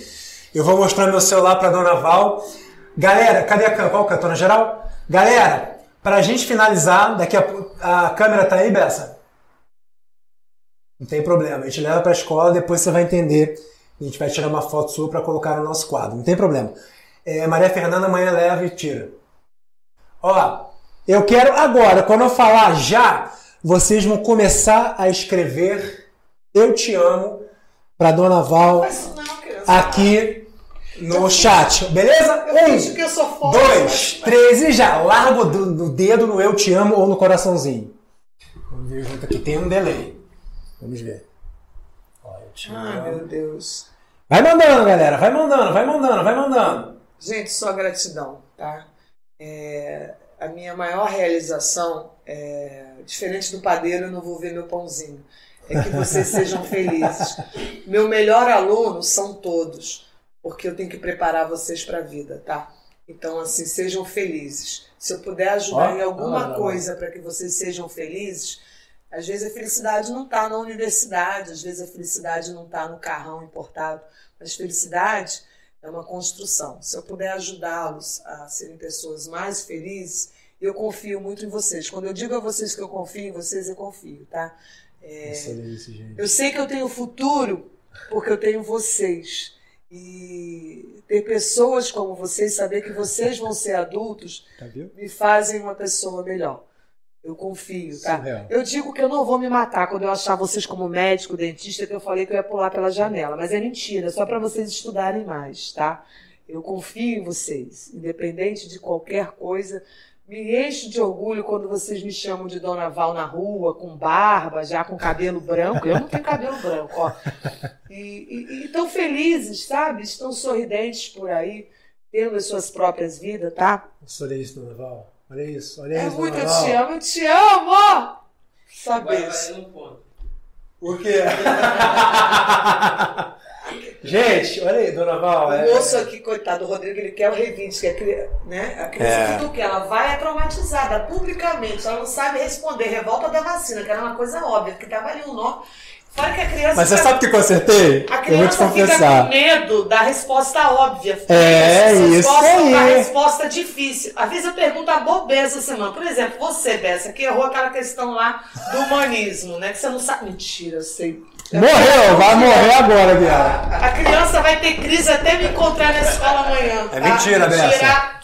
Eu vou mostrar meu celular pra dona Val. Galera, cadê a câmera? Qual é a câmera geral? Galera, pra gente finalizar, daqui a a câmera tá aí, Bessa? Não tem problema, a gente leva pra escola, depois você vai entender. A gente vai tirar uma foto sua pra colocar no nosso quadro, não tem problema. É, Maria Fernanda amanhã leva e tira. Ó, eu quero agora, quando eu falar já, vocês vão começar a escrever Eu Te Amo pra Dona Val criança. aqui no chat, beleza? Um, dois, três e já. Larga o do- do dedo no Eu Te Amo ou no coraçãozinho. Vamos ver junto aqui, tem um delay. Vamos ver. Ó, eu te Ai, amo. meu Deus. Vai mandando, galera. Vai mandando, vai mandando, vai mandando. Gente, só gratidão, tá? É, a minha maior realização, é, diferente do padeiro, eu não vou ver meu pãozinho, é que vocês sejam felizes. Meu melhor aluno são todos, porque eu tenho que preparar vocês para a vida, tá? Então, assim, sejam felizes. Se eu puder ajudar Ó, em alguma coisa para que vocês sejam felizes, às vezes a felicidade não está na universidade, às vezes a felicidade não está no carrão importado, mas felicidade é uma construção. Se eu puder ajudá-los a serem pessoas mais felizes, eu confio muito em vocês. Quando eu digo a vocês que eu confio em vocês, eu confio, tá? É, Excelente, gente. eu sei que eu tenho futuro porque eu tenho vocês. E ter pessoas como vocês, saber que vocês vão ser adultos, Tá me fazem uma pessoa melhor. Eu confio, tá? Surreal. Eu digo que eu não vou me matar quando eu achar vocês como médico, dentista, que eu falei que eu ia pular pela janela. Mas é mentira, é só para vocês estudarem mais, tá? Eu confio em vocês, independente de qualquer coisa. Me encho de orgulho quando vocês me chamam de Dona Val na rua, com barba, já com cabelo branco. Eu não tenho cabelo branco, ó. E estão felizes, sabe? Estão sorridentes por aí, tendo as suas próprias vidas, tá? Olha isso, Dona Val. Olha isso, olha É isso. muito, Dona eu te amo, eu te amo! Um ponto. Por quê? gente, olha aí, Dona Val. O é- moço aqui, coitado, o Rodrigo, ele quer o revinte, que é cri- né? a criança É. que tu quer, ela vai é traumatizada publicamente, ela não sabe responder, revolta da vacina, que era uma coisa óbvia, porque tava ali o nó. Fora que a criança. Mas você fica- sabe o que eu acertei? A Eu vou te criança fica com medo da resposta óbvia. É, isso aí. da resposta difícil. Às vezes eu pergunto a bobeza semana. Por exemplo, você, Bessa, que errou aquela questão lá do humanismo, né? Que você não sabe. Mentira, eu sei. Morreu, vai morrer agora, viado. A criança vai ter crise até me encontrar na escola amanhã. É tá? mentira, Bessa.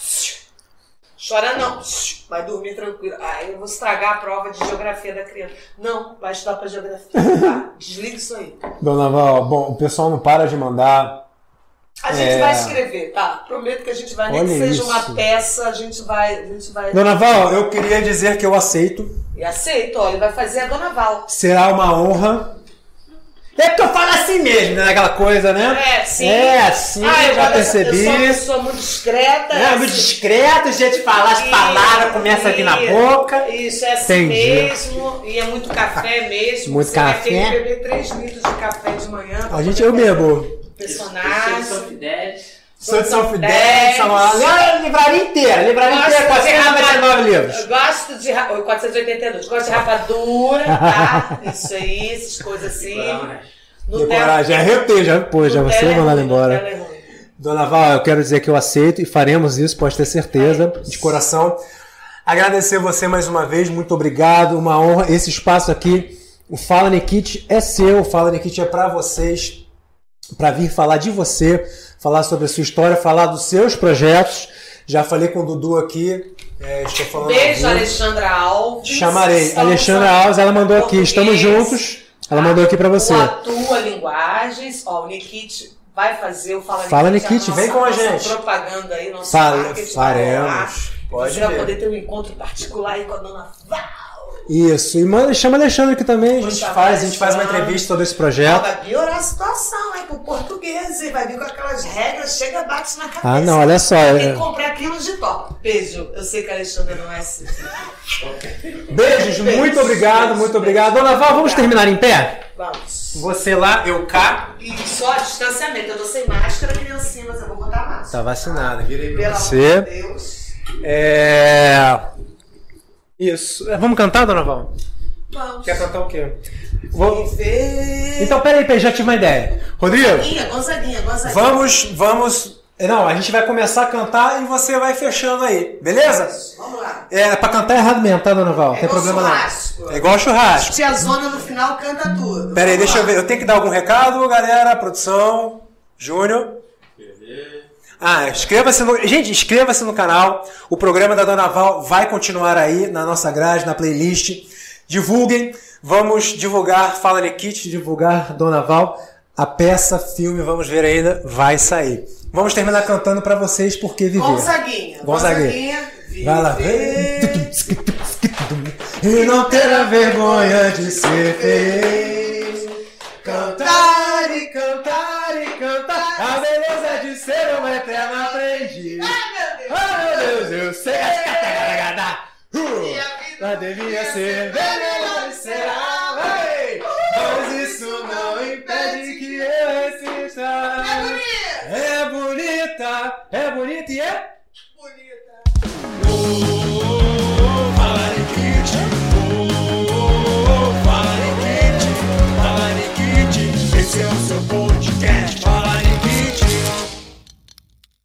Chora não. Vai dormir tranquilo. Ah, eu vou estragar a prova de geografia da criança. Não, vai estudar pra geografia. Tá? Desliga isso aí. Dona Val, bom, o pessoal não para de mandar. A gente É. vai escrever, tá? Prometo que a gente vai, nem que Olha seja isso. uma peça, a gente vai. A gente vai. Dona Val, eu queria dizer que eu aceito. E aceito, ó, ele vai fazer a Dona Val. Será uma honra. É porque eu falo assim mesmo, né? Aquela coisa, né? É, sim. É, assim, Ah, eu já percebi. Eu sou uma pessoa muito discreta. É, muito discreto, já te falar as palavras, começa aqui na Isso, boca. Isso, é assim Entendi. mesmo. E é muito café mesmo. Muito Você vai café. ter que beber 3 litros de café de manhã. A gente, eu bebo. Personagem. Fidelis. Sou de São São Fidel, dez. São Paulo. Olha a livraria inteira, livraria Gosto inteira, de 499 livros. Eu gosto de. ra- 482. Gosto de rapadura, tá? Isso aí, essas coisas assim. Decorar, já arretei, já, pô, já Nutella você é mandado ruim, embora. Nutella é. Dona Val, eu quero dizer que eu aceito e faremos isso, pode ter certeza, Faremos. de coração. Agradecer você mais uma vez, muito obrigado, uma honra. Esse espaço aqui, o Fala Nikit é seu, o Fala Nikit é para vocês, para vir falar de você, falar sobre a sua história, falar dos seus projetos. Já falei com o Dudu aqui, é, estou falando. Beijo. Alexandra Alves. Chamarei. Estamos Alexandra Alves, ela mandou aqui, estamos juntos. Ela mandou aqui para você. O Atua Linguagens. Ó, o Nikit vai fazer o Fala, Fala, Nikit, Nikit, a vem com a gente. propaganda aí, nosso Fale- faremos. Pode Você vai poder ter um encontro particular aí com a dona Val. Isso, e manda, chama Alexandre aqui também, a gente chamar faz, a gente faz uma Alexandre. entrevista sobre esse projeto. vai piorar a situação, hein, pro português. E vai vir com aquelas regras, chega, bate na cabeça. Ah, não, olha só. Tem que é- comprar quilos de top. Beijo. Eu sei que a Alexandra não é assim. Beijos, muito Beijos, obrigado, beijos, muito obrigado. Dona Val, vamos terminar em pé? Vamos. Você lá, eu cá. E só a distanciamento. Eu tô sem máscara, criancinha, mas eu vou botar máscara. Tá vacinada, virei Pelo pra amor de você. Deus. É. Isso. É, Vamos cantar, Dona Val? Vamos. Quer cantar o quê? Vou... Então, peraí, peraí, já tive uma ideia. Rodrigo, Gonzaguinha, Gonzaguinha, Gonzaguinha. vamos, vamos. Não, a gente vai começar a cantar e você vai fechando aí, beleza? Vamos lá. É, pra cantar errado mesmo, tá, Dona Val? Não É tem problema churrasco. não. É igual churrasco. Tia Zona no final canta tudo. Pera aí, Vamos deixa eu lá. ver. Eu tenho que dar algum recado, galera? Produção, Júnior. Ah, inscreva-se no. Gente, inscreva-se no canal. O programa da Dona Val vai continuar aí na nossa grade, na playlist. Divulguem. Vamos divulgar Fala Nikit, divulgar Dona Val. A peça, filme, vamos ver ainda, vai sair. Vamos terminar cantando pra vocês porque viver. Gonzaguinha. Gonzaguinha. Viver. Vai lá. E não terá vergonha de ser feliz. Cantar e cantar. A beleza de ser uma eterna aprendi. Ai, meu Deus! Ai, meu Deus, eu sei as Mas devia ser melhor e será, vai! Mas isso não impede que eu exista. É bonita! É bonita! É bonita e é? Bonita!